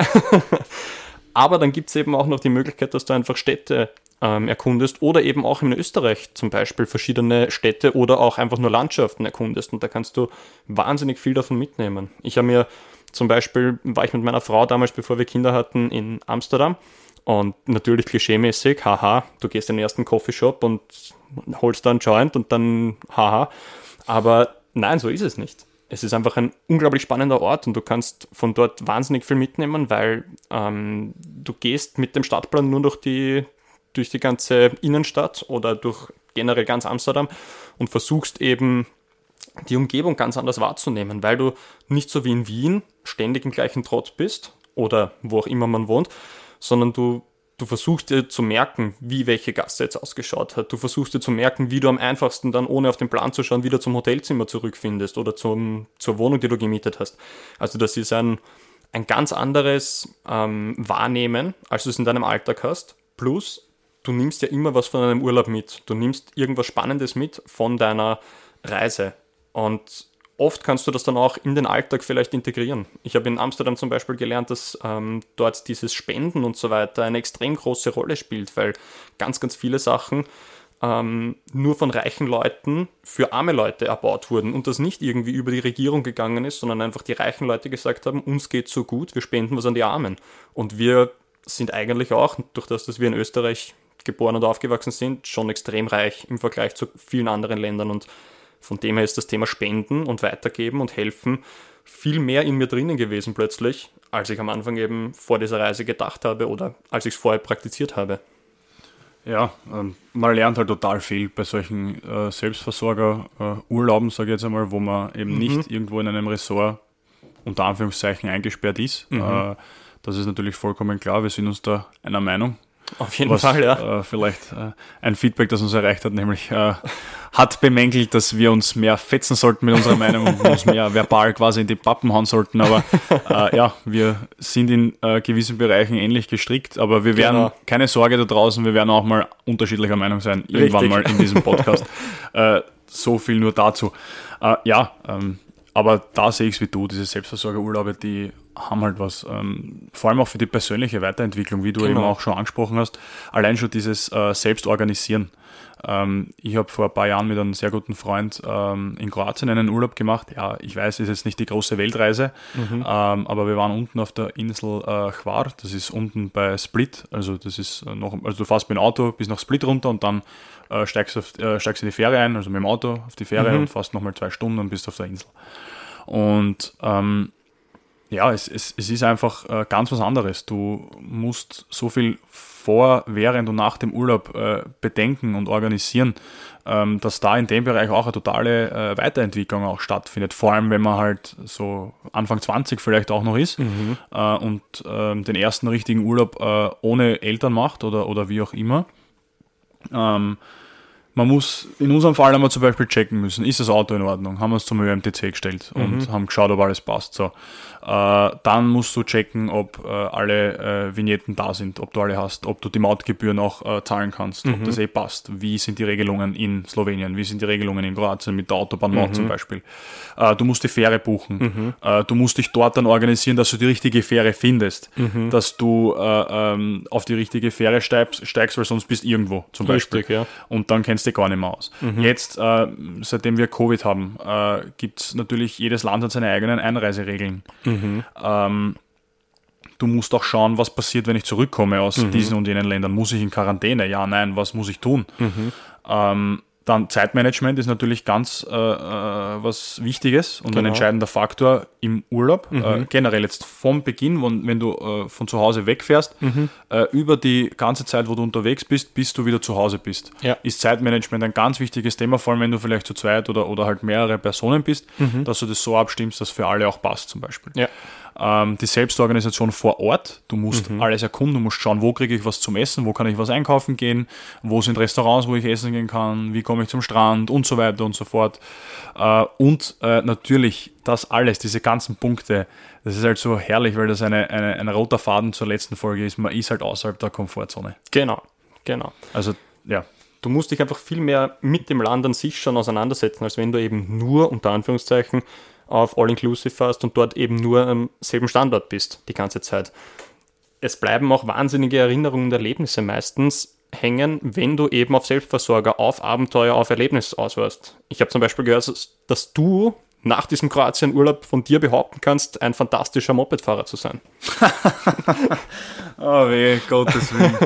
[LAUGHS] Aber dann gibt es eben auch noch die Möglichkeit, dass du einfach Städte ähm, erkundest oder eben auch in Österreich zum Beispiel verschiedene Städte oder auch einfach nur Landschaften erkundest. Und da kannst du wahnsinnig viel davon mitnehmen. Ich habe mir zum Beispiel, war ich mit meiner Frau damals, bevor wir Kinder hatten, in Amsterdam und natürlich klischeemäßig, haha, du gehst in den ersten Coffeeshop und holst da einen Joint und dann haha. Aber nein, so ist es nicht. Es ist einfach ein unglaublich spannender Ort und du kannst von dort wahnsinnig viel mitnehmen, weil ähm, du gehst mit dem Stadtplan nur durch die, durch die ganze Innenstadt oder durch generell ganz Amsterdam und versuchst eben die Umgebung ganz anders wahrzunehmen, weil du nicht so wie in Wien ständig im gleichen Trott bist oder wo auch immer man wohnt, sondern du, du versuchst dir zu merken, wie welche Gasse jetzt ausgeschaut hat. Du versuchst dir zu merken, wie du am einfachsten dann, ohne auf den Plan zu schauen, wieder zum Hotelzimmer zurückfindest oder zum, zur Wohnung, die du gemietet hast. Also das ist ein, ein ganz anderes ähm, Wahrnehmen, als du es in deinem Alltag hast. Plus, du nimmst ja immer was von deinem Urlaub mit. Du nimmst irgendwas Spannendes mit von deiner Reise. Und oft kannst du das dann auch in den Alltag vielleicht integrieren. Ich habe in Amsterdam zum Beispiel gelernt, dass ähm, dort dieses Spenden und so weiter eine extrem große Rolle spielt, weil ganz, ganz viele Sachen ähm, nur von reichen Leuten für arme Leute erbaut wurden und das nicht irgendwie über die Regierung gegangen ist, sondern einfach die reichen Leute gesagt haben, uns geht so gut, wir spenden was an die Armen. Und wir sind eigentlich auch, durch das, dass wir in Österreich geboren und aufgewachsen sind, schon extrem reich im Vergleich zu vielen anderen Ländern und von dem her ist das Thema Spenden und Weitergeben und Helfen viel mehr in mir drinnen gewesen plötzlich, als ich am Anfang eben vor dieser Reise gedacht habe oder als ich es vorher praktiziert habe. Ja, ähm, man lernt halt total viel bei solchen äh, Selbstversorger-Urlauben, sage ich jetzt einmal, wo man eben mhm. nicht irgendwo in einem Ressort unter Anführungszeichen eingesperrt ist. Mhm. Äh, das ist natürlich vollkommen klar, wir sind uns da einer Meinung. Auf jeden was, Fall, ja. Äh, vielleicht äh, ein Feedback, das uns erreicht hat, nämlich äh, hat bemängelt, dass wir uns mehr fetzen sollten mit unserer Meinung und uns mehr [LAUGHS] verbal quasi in die Pappen hauen sollten. Aber äh, ja, wir sind in äh, gewissen Bereichen ähnlich gestrickt, aber wir werden, genau. keine Sorge da draußen, wir werden auch mal unterschiedlicher Meinung sein, irgendwann Richtig. mal in diesem Podcast. [LAUGHS] Äh, so viel nur dazu. ja, ähm, aber da sehe ich es wie du, diese Selbstversorgerurlaube, die haben halt was. Ähm, vor allem auch für die persönliche Weiterentwicklung, wie du genau. eben auch schon angesprochen hast. Allein schon dieses äh, Selbstorganisieren. Ähm, ich habe vor ein paar Jahren mit einem sehr guten Freund ähm, in Kroatien einen Urlaub gemacht. Ja, ich weiß, es ist jetzt nicht die große Weltreise, mhm. ähm, aber wir waren unten auf der Insel äh, Hvar. Das ist unten bei Split. Also das ist äh, noch, also du fährst mit dem Auto bis nach Split runter und dann äh, steigst, auf, äh, steigst du in die Fähre ein, also mit dem Auto auf die Fähre mhm. und fährst nochmal zwei Stunden und bist auf der Insel. Und ähm, ja, es, es, es ist einfach äh, ganz was anderes. Du musst so viel vor, während und nach dem Urlaub äh, bedenken und organisieren, ähm, dass da in dem Bereich auch eine totale äh, Weiterentwicklung auch stattfindet. Vor allem, wenn man halt so Anfang 20 vielleicht auch noch ist mhm. Äh, und ähm, den ersten richtigen Urlaub äh, ohne Eltern macht oder, oder wie auch immer. Ähm, man muss, in unserem Fall haben wir zum Beispiel checken müssen, ist das Auto in Ordnung? Haben wir es zum ÖMTC gestellt und mhm. haben geschaut, ob alles passt. So. Äh, dann musst du checken, ob äh, alle äh, Vignetten da sind, ob du alle hast, ob du die Mautgebühren auch äh, zahlen kannst, mhm. ob das eh passt. Wie sind die Regelungen in Slowenien? Wie sind die Regelungen in Kroatien mit der Autobahnmaut mhm. zum Beispiel? Äh, du musst die Fähre buchen. Mhm. Äh, du musst dich dort dann organisieren, dass du die richtige Fähre findest, mhm. dass du ähm, auf die richtige Fähre steigst, steigst, weil sonst bist du irgendwo zum Beispiel. Richtig, ja. Und dann kennst du gar nicht mehr aus. Mhm. Jetzt, seitdem wir Covid haben, gibt es natürlich, jedes Land hat seine eigenen Einreiseregeln. Mhm. Mhm. Ähm, du musst auch schauen, was passiert, wenn ich zurückkomme aus mhm. diesen und jenen Ländern. Muss ich in Quarantäne? Ja, nein, was muss ich tun? Mhm. Ähm, dann Zeitmanagement ist natürlich ganz äh, äh, was Wichtiges und genau. ein entscheidender Faktor im Urlaub. Mhm. Äh, generell jetzt vom Beginn, wenn, wenn du äh, von zu Hause wegfährst, mhm. Äh, über die ganze Zeit, wo du unterwegs bist, bis du wieder zu Hause bist, ja. ist Zeitmanagement ein ganz wichtiges Thema, vor allem wenn du vielleicht zu zweit oder, oder halt mehrere Personen bist, mhm. dass du das so abstimmst, dass für alle auch passt zum Beispiel. Ja ähm, die Selbstorganisation vor Ort. Du musst mhm. alles erkunden, du musst schauen, wo kriege ich was zum Essen, wo kann ich was einkaufen gehen, wo sind Restaurants, wo ich essen gehen kann, wie komme ich zum Strand und so weiter und so fort. Äh, und äh, natürlich das alles, diese ganzen Punkte, das ist halt so herrlich, weil das eine, eine, ein roter Faden zur letzten Folge ist. Man ist halt außerhalb der Komfortzone. Genau, genau. Also, ja. Du musst dich einfach viel mehr mit dem Land an sich schon auseinandersetzen, als wenn du eben nur unter Anführungszeichen auf All-Inclusive fährst und dort eben nur am selben Standort bist die ganze Zeit. Es bleiben auch wahnsinnige Erinnerungen und Erlebnisse meistens hängen, wenn du eben auf Selbstversorger, auf Abenteuer, auf Erlebnis auswärst. Ich habe zum Beispiel gehört, dass du nach diesem Kroatien-Urlaub von dir behaupten kannst, ein fantastischer Mopedfahrer zu sein. [LAUGHS] oh weh, Gottes Willen.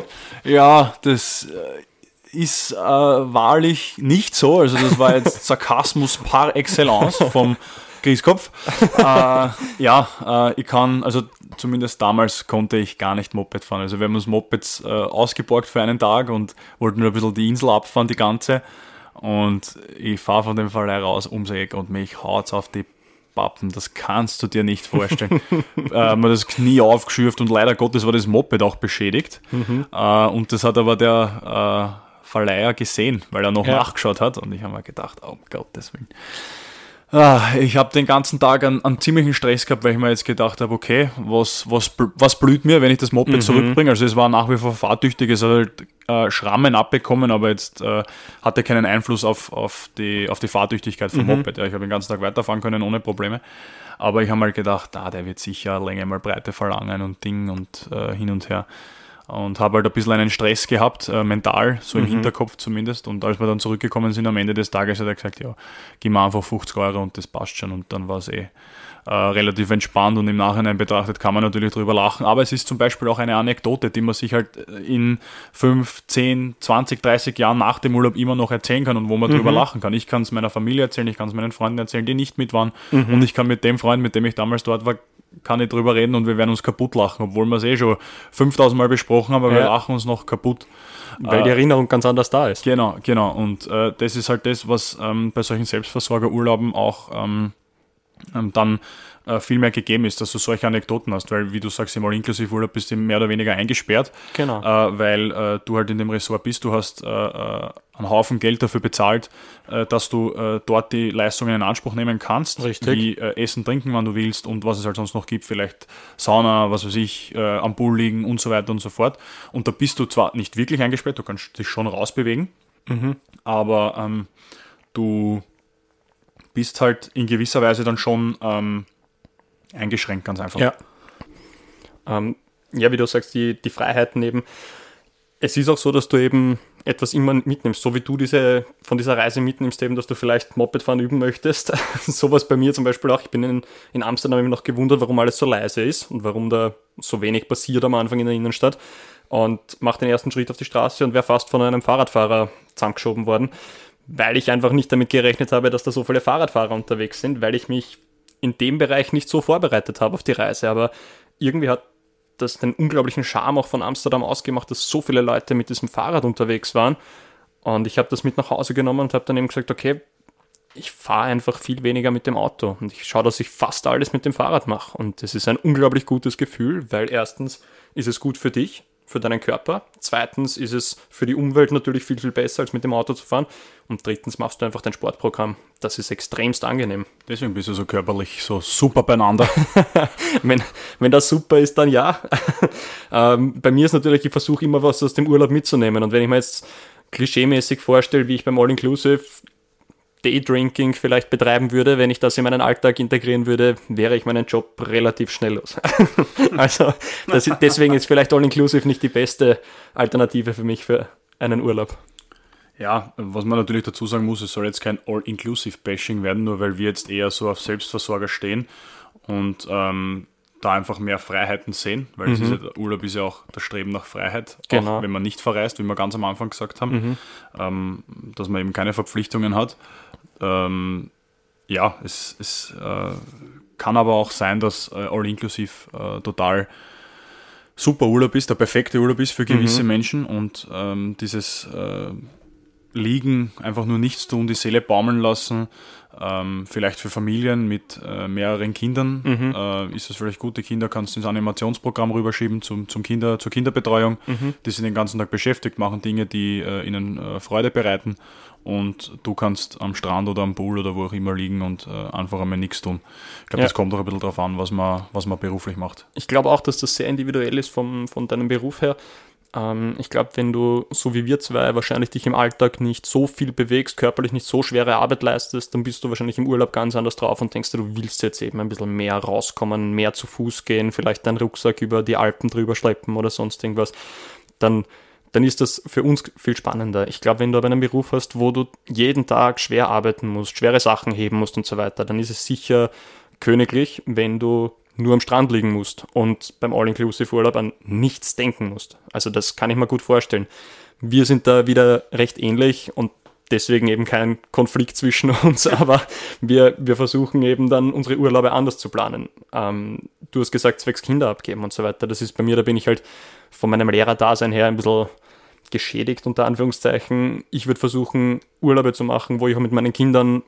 ja, das äh, ist äh, wahrlich nicht so. Also das war jetzt Sarkasmus par excellence vom Grießkopf. [LAUGHS] äh, ja, äh, ich kann, also zumindest damals konnte ich gar nicht Moped fahren. Also wir haben uns Mopeds äh, ausgeborgt für einen Tag und wollten nur ein bisschen die Insel abfahren, die ganze. Und ich fahre von dem Fall raus ums Eck und mich haut's auf die Pappen. Das kannst du dir nicht vorstellen. [LAUGHS] äh, mir das Knie aufgeschürft und leider Gottes war das Moped auch beschädigt. Mhm. Äh, und das hat aber der äh, Verleiher gesehen, weil er noch ja. nachgeschaut hat. Und ich habe mir gedacht, oh Gottes Willen. Ah, ich habe den ganzen Tag einen, einen, ziemlichen Stress gehabt, weil ich mir jetzt gedacht habe, okay, was, was, was blüht mir, wenn ich das Moped mhm. zurückbringe? Also es war nach wie vor fahrtüchtig, es hat halt äh, Schrammen abbekommen, aber jetzt äh, hatte keinen Einfluss auf, auf, die, auf die Fahrtüchtigkeit vom mhm. Moped. Ja, ich habe den ganzen Tag weiterfahren können ohne Probleme. Aber ich habe mal gedacht, ah, der wird sicher Länge mal Breite verlangen und Ding und äh, hin und her und habe halt ein bisschen einen Stress gehabt, äh, mental, so im mhm. Hinterkopf zumindest. Und als wir dann zurückgekommen sind am Ende des Tages, hat er gesagt, ja, gib mir einfach 50 Euro und das passt schon. Und dann war es eh äh, relativ entspannt und im Nachhinein betrachtet kann man natürlich drüber lachen. Aber es ist zum Beispiel auch eine Anekdote, die man sich halt in 5, 10, 20, 30 Jahren nach dem Urlaub immer noch erzählen kann und wo man mhm. drüber lachen kann. Ich kann es meiner Familie erzählen, ich kann es meinen Freunden erzählen, die nicht mit waren. Mhm. Und ich kann mit dem Freund, mit dem ich damals dort war, kann ich drüber reden und wir werden uns kaputt lachen, obwohl wir es eh schon 5000 Mal besprochen haben, aber ja. wir lachen uns noch kaputt. Weil die äh, Erinnerung ganz anders da ist. Genau, genau. Und äh, das ist halt das, was ähm, bei solchen Selbstversorgerurlauben auch ähm, ähm dann viel mehr gegeben ist, dass du solche Anekdoten hast, weil, wie du sagst, im All-Inclusive-Urlaub bist du mehr oder weniger eingesperrt, genau. Äh, weil äh, du halt in dem Ressort bist, du hast äh, äh, einen Haufen Geld dafür bezahlt, äh, dass du dort die Leistungen in Anspruch nehmen kannst, Richtig. wie Essen, Trinken, wann du willst und was es halt sonst noch gibt, vielleicht Sauna, was weiß ich, am Pool liegen und so weiter und so fort. Und da bist du zwar nicht wirklich eingesperrt, du kannst dich schon rausbewegen, mhm. aber ähm, du bist halt in gewisser Weise dann schon ähm, eingeschränkt, ganz einfach. Ja. Ähm, ja, wie du sagst, die, die Freiheiten eben. Es ist auch so, dass du eben etwas immer mitnimmst, so wie du diese von dieser Reise mitnimmst, eben, dass du vielleicht Mopedfahren üben möchtest. [LAUGHS] Sowas bei mir zum Beispiel auch. Ich bin in, in Amsterdam immer noch gewundert, warum alles so leise ist und warum da so wenig passiert am Anfang in der Innenstadt. Und mach den ersten Schritt auf die Straße und wäre fast von einem Fahrradfahrer zusammengeschoben worden, weil ich einfach nicht damit gerechnet habe, dass da so viele Fahrradfahrer unterwegs sind, weil ich mich in dem Bereich nicht so vorbereitet habe auf die Reise. Aber irgendwie hat das den unglaublichen Charme auch von Amsterdam ausgemacht, dass so viele Leute mit diesem Fahrrad unterwegs waren. Und ich habe das mit nach Hause genommen und habe dann eben gesagt, okay, ich fahre einfach viel weniger mit dem Auto und ich schaue, dass ich fast alles mit dem Fahrrad mache. Und das ist ein unglaublich gutes Gefühl, weil erstens ist es gut für dich, für deinen Körper. Zweitens ist es für die Umwelt natürlich viel, viel besser, als mit dem Auto zu fahren. Und drittens machst du einfach dein Sportprogramm. Das ist extremst angenehm. Deswegen bist du so körperlich so super beieinander. [LAUGHS] wenn, wenn das super ist, dann ja. [LAUGHS] ähm, bei mir ist natürlich, ich versuche immer was aus dem Urlaub mitzunehmen. Und wenn ich mir jetzt klischeemäßig vorstelle, wie ich beim All-Inclusive Daydrinking vielleicht betreiben würde, wenn ich das in meinen Alltag integrieren würde, wäre ich meinen Job relativ schnell los. [LAUGHS] also das, deswegen ist vielleicht All-Inclusive nicht die beste Alternative für mich für einen Urlaub. Ja, was man natürlich dazu sagen muss, es soll jetzt kein All-Inclusive-Bashing werden, nur weil wir jetzt eher so auf Selbstversorger stehen und ähm, da einfach mehr Freiheiten sehen, weil mhm. ist ja, der Urlaub ist ja auch das Streben nach Freiheit, genau. auch wenn man nicht verreist, wie wir ganz am Anfang gesagt haben, mhm. ähm, dass man eben keine Verpflichtungen hat. Ähm, ja, es, es äh, kann aber auch sein, dass äh, All-Inclusive äh, total super Urlaub ist, der perfekte Urlaub ist für gewisse mhm. Menschen und ähm, dieses äh, Liegen, einfach nur nichts tun, die Seele baumeln lassen, ähm, vielleicht für Familien mit äh, mehreren Kindern mhm. äh, ist das vielleicht gut. Die Kinder kannst du ins Animationsprogramm rüberschieben zum, zum Kinder, zur Kinderbetreuung. Mhm. Die sind den ganzen Tag beschäftigt, machen Dinge, die äh, ihnen äh, Freude bereiten. Und du kannst am Strand oder am Pool oder wo auch immer liegen und äh, einfach einmal nichts tun. Ich glaube, ja. das kommt auch ein bisschen darauf an, was man, was man beruflich macht. Ich glaube auch, dass das sehr individuell ist vom, von deinem Beruf her. Ähm, ich glaube, wenn du, so wie wir zwei, wahrscheinlich dich im Alltag nicht so viel bewegst, körperlich nicht so schwere Arbeit leistest, dann bist du wahrscheinlich im Urlaub ganz anders drauf und denkst, du willst jetzt eben ein bisschen mehr rauskommen, mehr zu Fuß gehen, vielleicht deinen Rucksack über die Alpen drüber schleppen oder sonst irgendwas. Dann dann ist das für uns viel spannender. Ich glaube, wenn du aber einen Beruf hast, wo du jeden Tag schwer arbeiten musst, schwere Sachen heben musst und so weiter, dann ist es sicher königlich, wenn du nur am Strand liegen musst und beim All-Inclusive-Urlaub an nichts denken musst. Also das kann ich mir gut vorstellen. Wir sind da wieder recht ähnlich und deswegen eben kein Konflikt zwischen [LAUGHS] uns, aber wir, wir versuchen eben dann unsere Urlaube anders zu planen. Ähm, du hast gesagt, zwecks Kinder abgeben und so weiter. Das ist bei mir, da bin ich halt von meinem Lehrerdasein her ein bisschen geschädigt, unter Anführungszeichen. Ich würde versuchen, Urlaube zu machen, wo ich auch mit meinen Kindern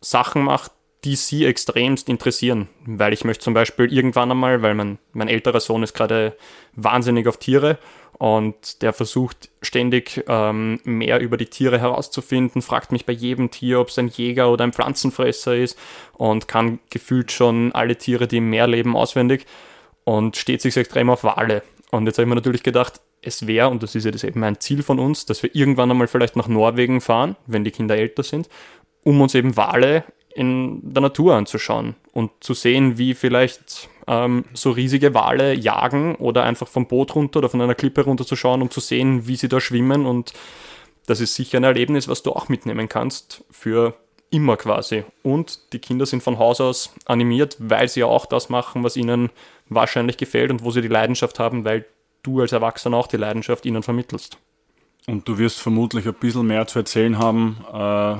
Sachen mache, die sie extremst interessieren. Weil ich möchte zum Beispiel irgendwann einmal, weil mein, mein älterer Sohn ist gerade wahnsinnig auf Tiere und der versucht ständig ähm, mehr über die Tiere herauszufinden, fragt mich bei jedem Tier, ob es ein Jäger oder ein Pflanzenfresser ist und kann gefühlt schon alle Tiere, die im Meer leben, auswendig und steht sich extrem auf Wale. Und jetzt habe ich mir natürlich gedacht, es wäre, und das ist ja das eben ein Ziel von uns, dass wir irgendwann einmal vielleicht nach Norwegen fahren, wenn die Kinder älter sind, um uns eben Wale in der Natur anzuschauen und zu sehen, wie vielleicht ähm, so riesige Wale jagen oder einfach vom Boot runter oder von einer Klippe runter zu schauen, um zu sehen, wie sie da schwimmen. Und das ist sicher ein Erlebnis, was du auch mitnehmen kannst für immer quasi. Und die Kinder sind von Haus aus animiert, weil sie ja auch das machen, was ihnen wahrscheinlich gefällt und wo sie die Leidenschaft haben, weil du als Erwachsener auch die Leidenschaft ihnen vermittelst. Und du wirst vermutlich ein bisschen mehr zu erzählen haben, äh,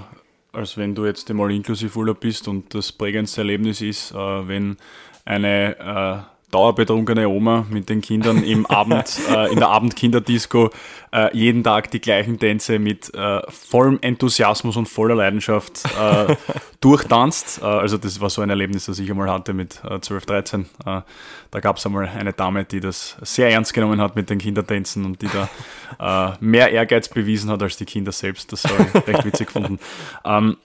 als wenn du jetzt einmal inklusiv Urlaub bist und das prägendste Erlebnis ist, äh, wenn eine äh, dauerbetrunkene Oma mit den Kindern im [LAUGHS] Abend, äh, in der Abendkinderdisco äh, jeden Tag die gleichen Tänze mit äh, vollem Enthusiasmus und voller Leidenschaft äh, [LAUGHS] durchtanzt. Äh, also das war so ein Erlebnis, das ich einmal hatte mit äh, 12, 13. Äh, da gab es einmal eine Dame, die das sehr ernst genommen hat mit den Kindertänzen und die da mehr Ehrgeiz bewiesen hat als die Kinder selbst. Das habe ich recht witzig gefunden. [LAUGHS] Ähm,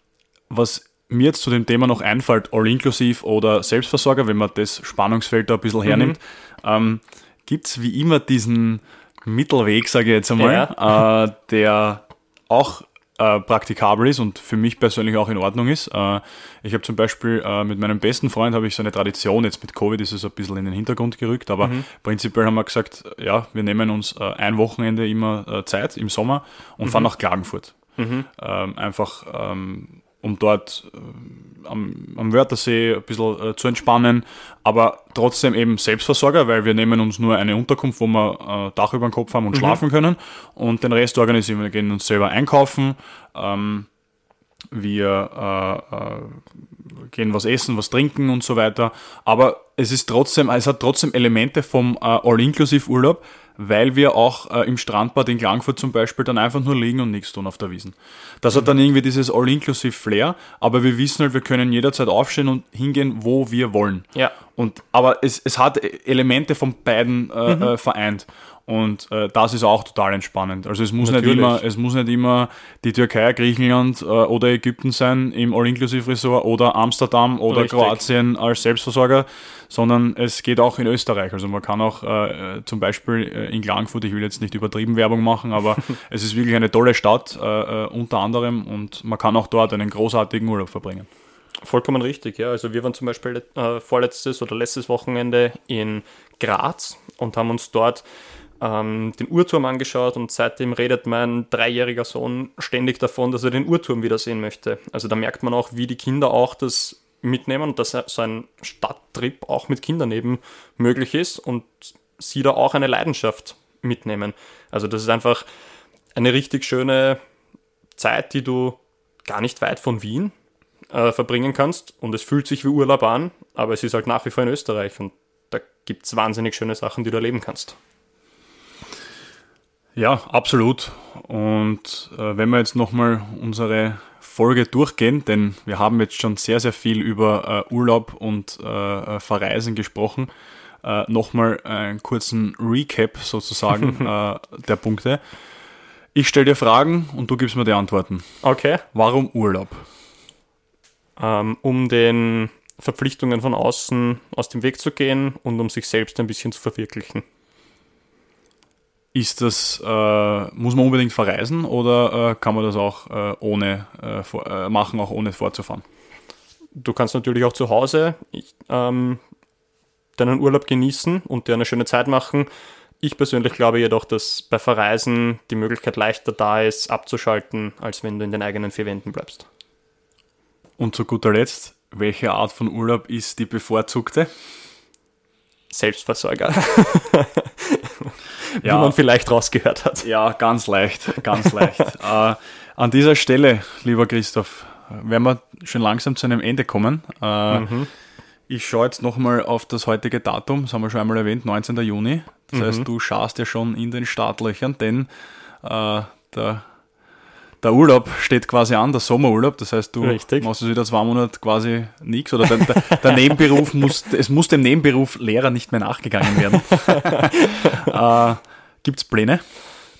was mir jetzt zu dem Thema noch einfällt, All-Inklusiv oder Selbstversorger, wenn man das Spannungsfeld da ein bisschen hernimmt, mhm. ähm, gibt es wie immer diesen Mittelweg, sage ich jetzt einmal, ja. äh, der auch äh, praktikabel ist und für mich persönlich auch in Ordnung ist. Äh, ich habe zum Beispiel äh, mit meinem besten Freund habe ich so eine Tradition, jetzt mit Covid ist es ein bisschen in den Hintergrund gerückt, aber mhm. prinzipiell haben wir gesagt, ja, wir nehmen uns äh, ein Wochenende immer äh, Zeit im Sommer und mhm. fahren nach Klagenfurt. Mhm. Ähm, einfach ähm, um dort äh, am, am Wörthersee ein bisschen äh, zu entspannen, aber trotzdem eben Selbstversorger, weil wir nehmen uns nur eine Unterkunft, wo wir äh, Dach über dem Kopf haben und mhm. schlafen können. Und den Rest organisieren wir, gehen uns selber einkaufen, ähm, wir äh, äh, gehen was essen, was trinken und so weiter, aber es ist trotzdem, es hat trotzdem Elemente vom äh, All-Inclusive-Urlaub, weil wir auch äh, im Strandbad in Klagenfurt zum Beispiel dann einfach nur liegen und nichts tun auf der Wiesen. Das hat dann irgendwie dieses All-Inclusive Flair, aber wir wissen halt, wir können jederzeit aufstehen und hingehen, wo wir wollen. Ja. Und, aber es, es hat Elemente von beiden äh, mhm. äh, vereint. Und äh, das ist auch total entspannend. Also es muss, nicht immer, es muss nicht immer die Türkei, Griechenland äh, oder Ägypten sein im All-Inclusive-Resort oder Amsterdam oder Richtig. Kroatien als Selbstversorger, sondern es geht auch in Österreich. Also man kann auch äh, äh zum Beispiel äh, in Klagenfurt, ich will jetzt nicht übertrieben Werbung machen, aber [LAUGHS] es ist wirklich eine tolle Stadt äh, unter anderem und man kann auch dort einen großartigen Urlaub verbringen. Vollkommen richtig, ja. Also wir waren zum Beispiel vorletztes oder letztes Wochenende in Graz und haben uns dort ähm, den Uhrturm angeschaut und seitdem redet mein dreijähriger Sohn ständig davon, dass er den Uhrturm wiedersehen möchte. Also da merkt man auch, wie die Kinder auch das mitnehmen und dass so ein Stadttrip auch mit Kindern eben möglich ist und sie da auch eine Leidenschaft mitnehmen. Also das ist einfach eine richtig schöne Zeit, die du gar nicht weit von Wien äh, verbringen kannst und es fühlt sich wie Urlaub an, aber es ist halt nach wie vor in Österreich und da gibt es wahnsinnig schöne Sachen, die du erleben kannst. Ja, absolut. Und äh, wenn wir jetzt nochmal unsere Folge durchgehen, denn wir haben jetzt schon sehr, sehr viel über äh, Urlaub und äh, äh Verreisen gesprochen, äh, nochmal einen kurzen Recap sozusagen [LAUGHS] äh, der Punkte. Ich stelle dir Fragen und du gibst mir die Antworten. Okay. Warum Urlaub? Ähm, um den Verpflichtungen von außen aus dem Weg zu gehen und um sich selbst ein bisschen zu verwirklichen. Ist das, äh, muss man unbedingt verreisen oder äh, kann man das auch äh, ohne äh, vor, äh, machen, auch ohne vorzufahren? Du kannst natürlich auch zu Hause ich, ähm, deinen Urlaub genießen und dir eine schöne Zeit machen. Ich persönlich glaube jedoch, dass bei Verreisen die Möglichkeit leichter da ist, abzuschalten, als wenn du in den eigenen vier Wänden bleibst. Und zu guter Letzt, welche Art von Urlaub ist die bevorzugte? Selbstversorger. [LAUGHS] ja, wie man vielleicht rausgehört hat. Ja, ganz leicht, ganz leicht. [LAUGHS] äh, an dieser Stelle, lieber Christoph, werden wir schon langsam zu einem Ende kommen. Äh, mhm. Ich schaue jetzt nochmal auf das heutige Datum, das haben wir schon einmal erwähnt, 19. Juni. Das mhm. heißt, du schaust ja schon in den Startlöchern, denn äh, der der Urlaub steht quasi an, der Sommerurlaub. Das heißt, du Richtig. machst jetzt wieder zwei Monate quasi nichts oder der, der, der, Nebenberuf muss, es muss dem Nebenberuf Lehrer nicht mehr nachgegangen werden. [LAUGHS] äh, Gibt es Pläne?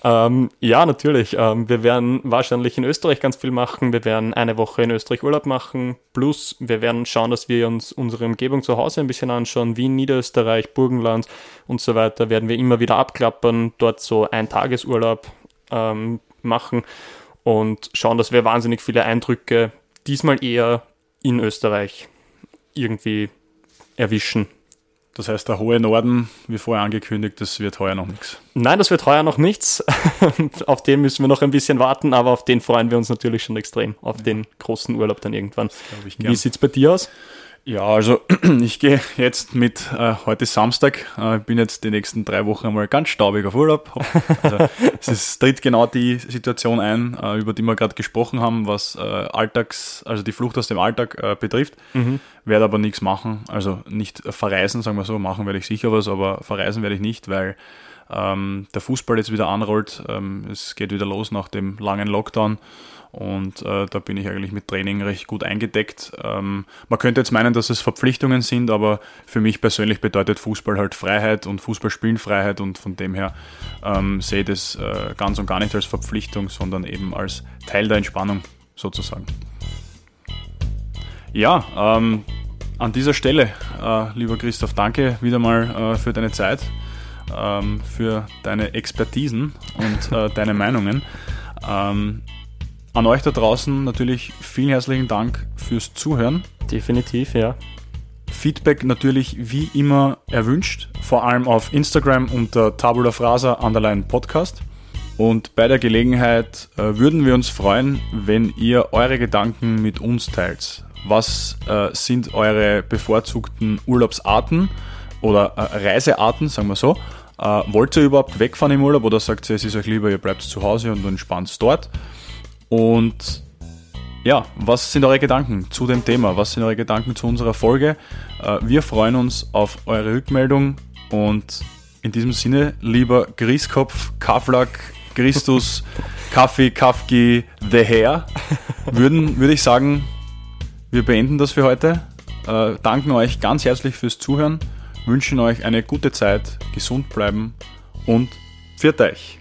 Ähm, ja, natürlich. Ähm, wir werden wahrscheinlich in Österreich ganz viel machen. Wir werden eine Woche in Österreich Urlaub machen. Plus, wir werden schauen, dass wir uns unsere Umgebung zu Hause ein bisschen anschauen. Wien, Niederösterreich, Burgenland und so weiter werden wir immer wieder abklappern. Dort so ein Tagesurlaub ähm, machen und schauen, dass wir wahnsinnig viele Eindrücke diesmal eher in Österreich irgendwie erwischen. Das heißt, der hohe Norden, wie vorher angekündigt, das wird heuer noch nichts. Nein, das wird heuer noch nichts. [LAUGHS] auf den müssen wir noch ein bisschen warten, aber auf den freuen wir uns natürlich schon extrem, auf ja. den großen Urlaub dann irgendwann. Wie sieht es bei dir aus? Ja, also [CLEARS THROAT] ich gehe jetzt mit, äh, heute ist Samstag, äh, bin jetzt die nächsten drei Wochen einmal ganz staubig auf Urlaub. Also, es ist, [LAUGHS] tritt genau die Situation ein, äh, über die wir gerade gesprochen haben, was äh, Alltags, also die Flucht aus dem Alltag äh, betrifft. Mhm. Werde aber nichts machen, also nicht verreisen, sagen wir so, machen werde ich sicher was, aber verreisen werde ich nicht, weil ähm, der Fußball jetzt wieder anrollt. Ähm, es geht wieder los nach dem langen Lockdown. Und äh, da bin ich eigentlich mit Training recht gut eingedeckt. Ähm, man könnte jetzt meinen, dass es Verpflichtungen sind, aber für mich persönlich bedeutet Fußball halt Freiheit und Fußballspielen Freiheit und von dem her ähm, sehe ich das äh, ganz und gar nicht als Verpflichtung, sondern eben als Teil der Entspannung sozusagen. Ja, ähm, an dieser Stelle, äh, lieber Christoph, danke wieder mal äh, für deine Zeit, ähm, für deine Expertisen und äh, deine Meinungen. An euch da draußen natürlich vielen herzlichen Dank fürs Zuhören. Definitiv, ja. Feedback natürlich wie immer erwünscht, vor allem auf Instagram unter Tabula Frasa Underline Podcast. Und bei der Gelegenheit äh, würden wir uns freuen, wenn ihr eure Gedanken mit uns teilt. Was äh, sind eure bevorzugten Urlaubsarten oder äh, Reisearten, sagen wir so? Äh, wollt ihr überhaupt wegfahren im Urlaub oder sagt ihr, es ist euch lieber, ihr bleibt zu Hause und entspannt dort? Und ja, was sind eure Gedanken zu dem Thema? Was sind eure Gedanken zu unserer Folge? Äh, wir freuen uns auf eure Rückmeldung und in diesem Sinne, lieber Grieskopf, Kaflak, Christus, [LAUGHS] Kaffee, Kafki, The Hair, würden, würde ich sagen, wir beenden das für heute. Äh, danken euch ganz herzlich fürs Zuhören, wünschen euch eine gute Zeit, gesund bleiben und pfiat euch.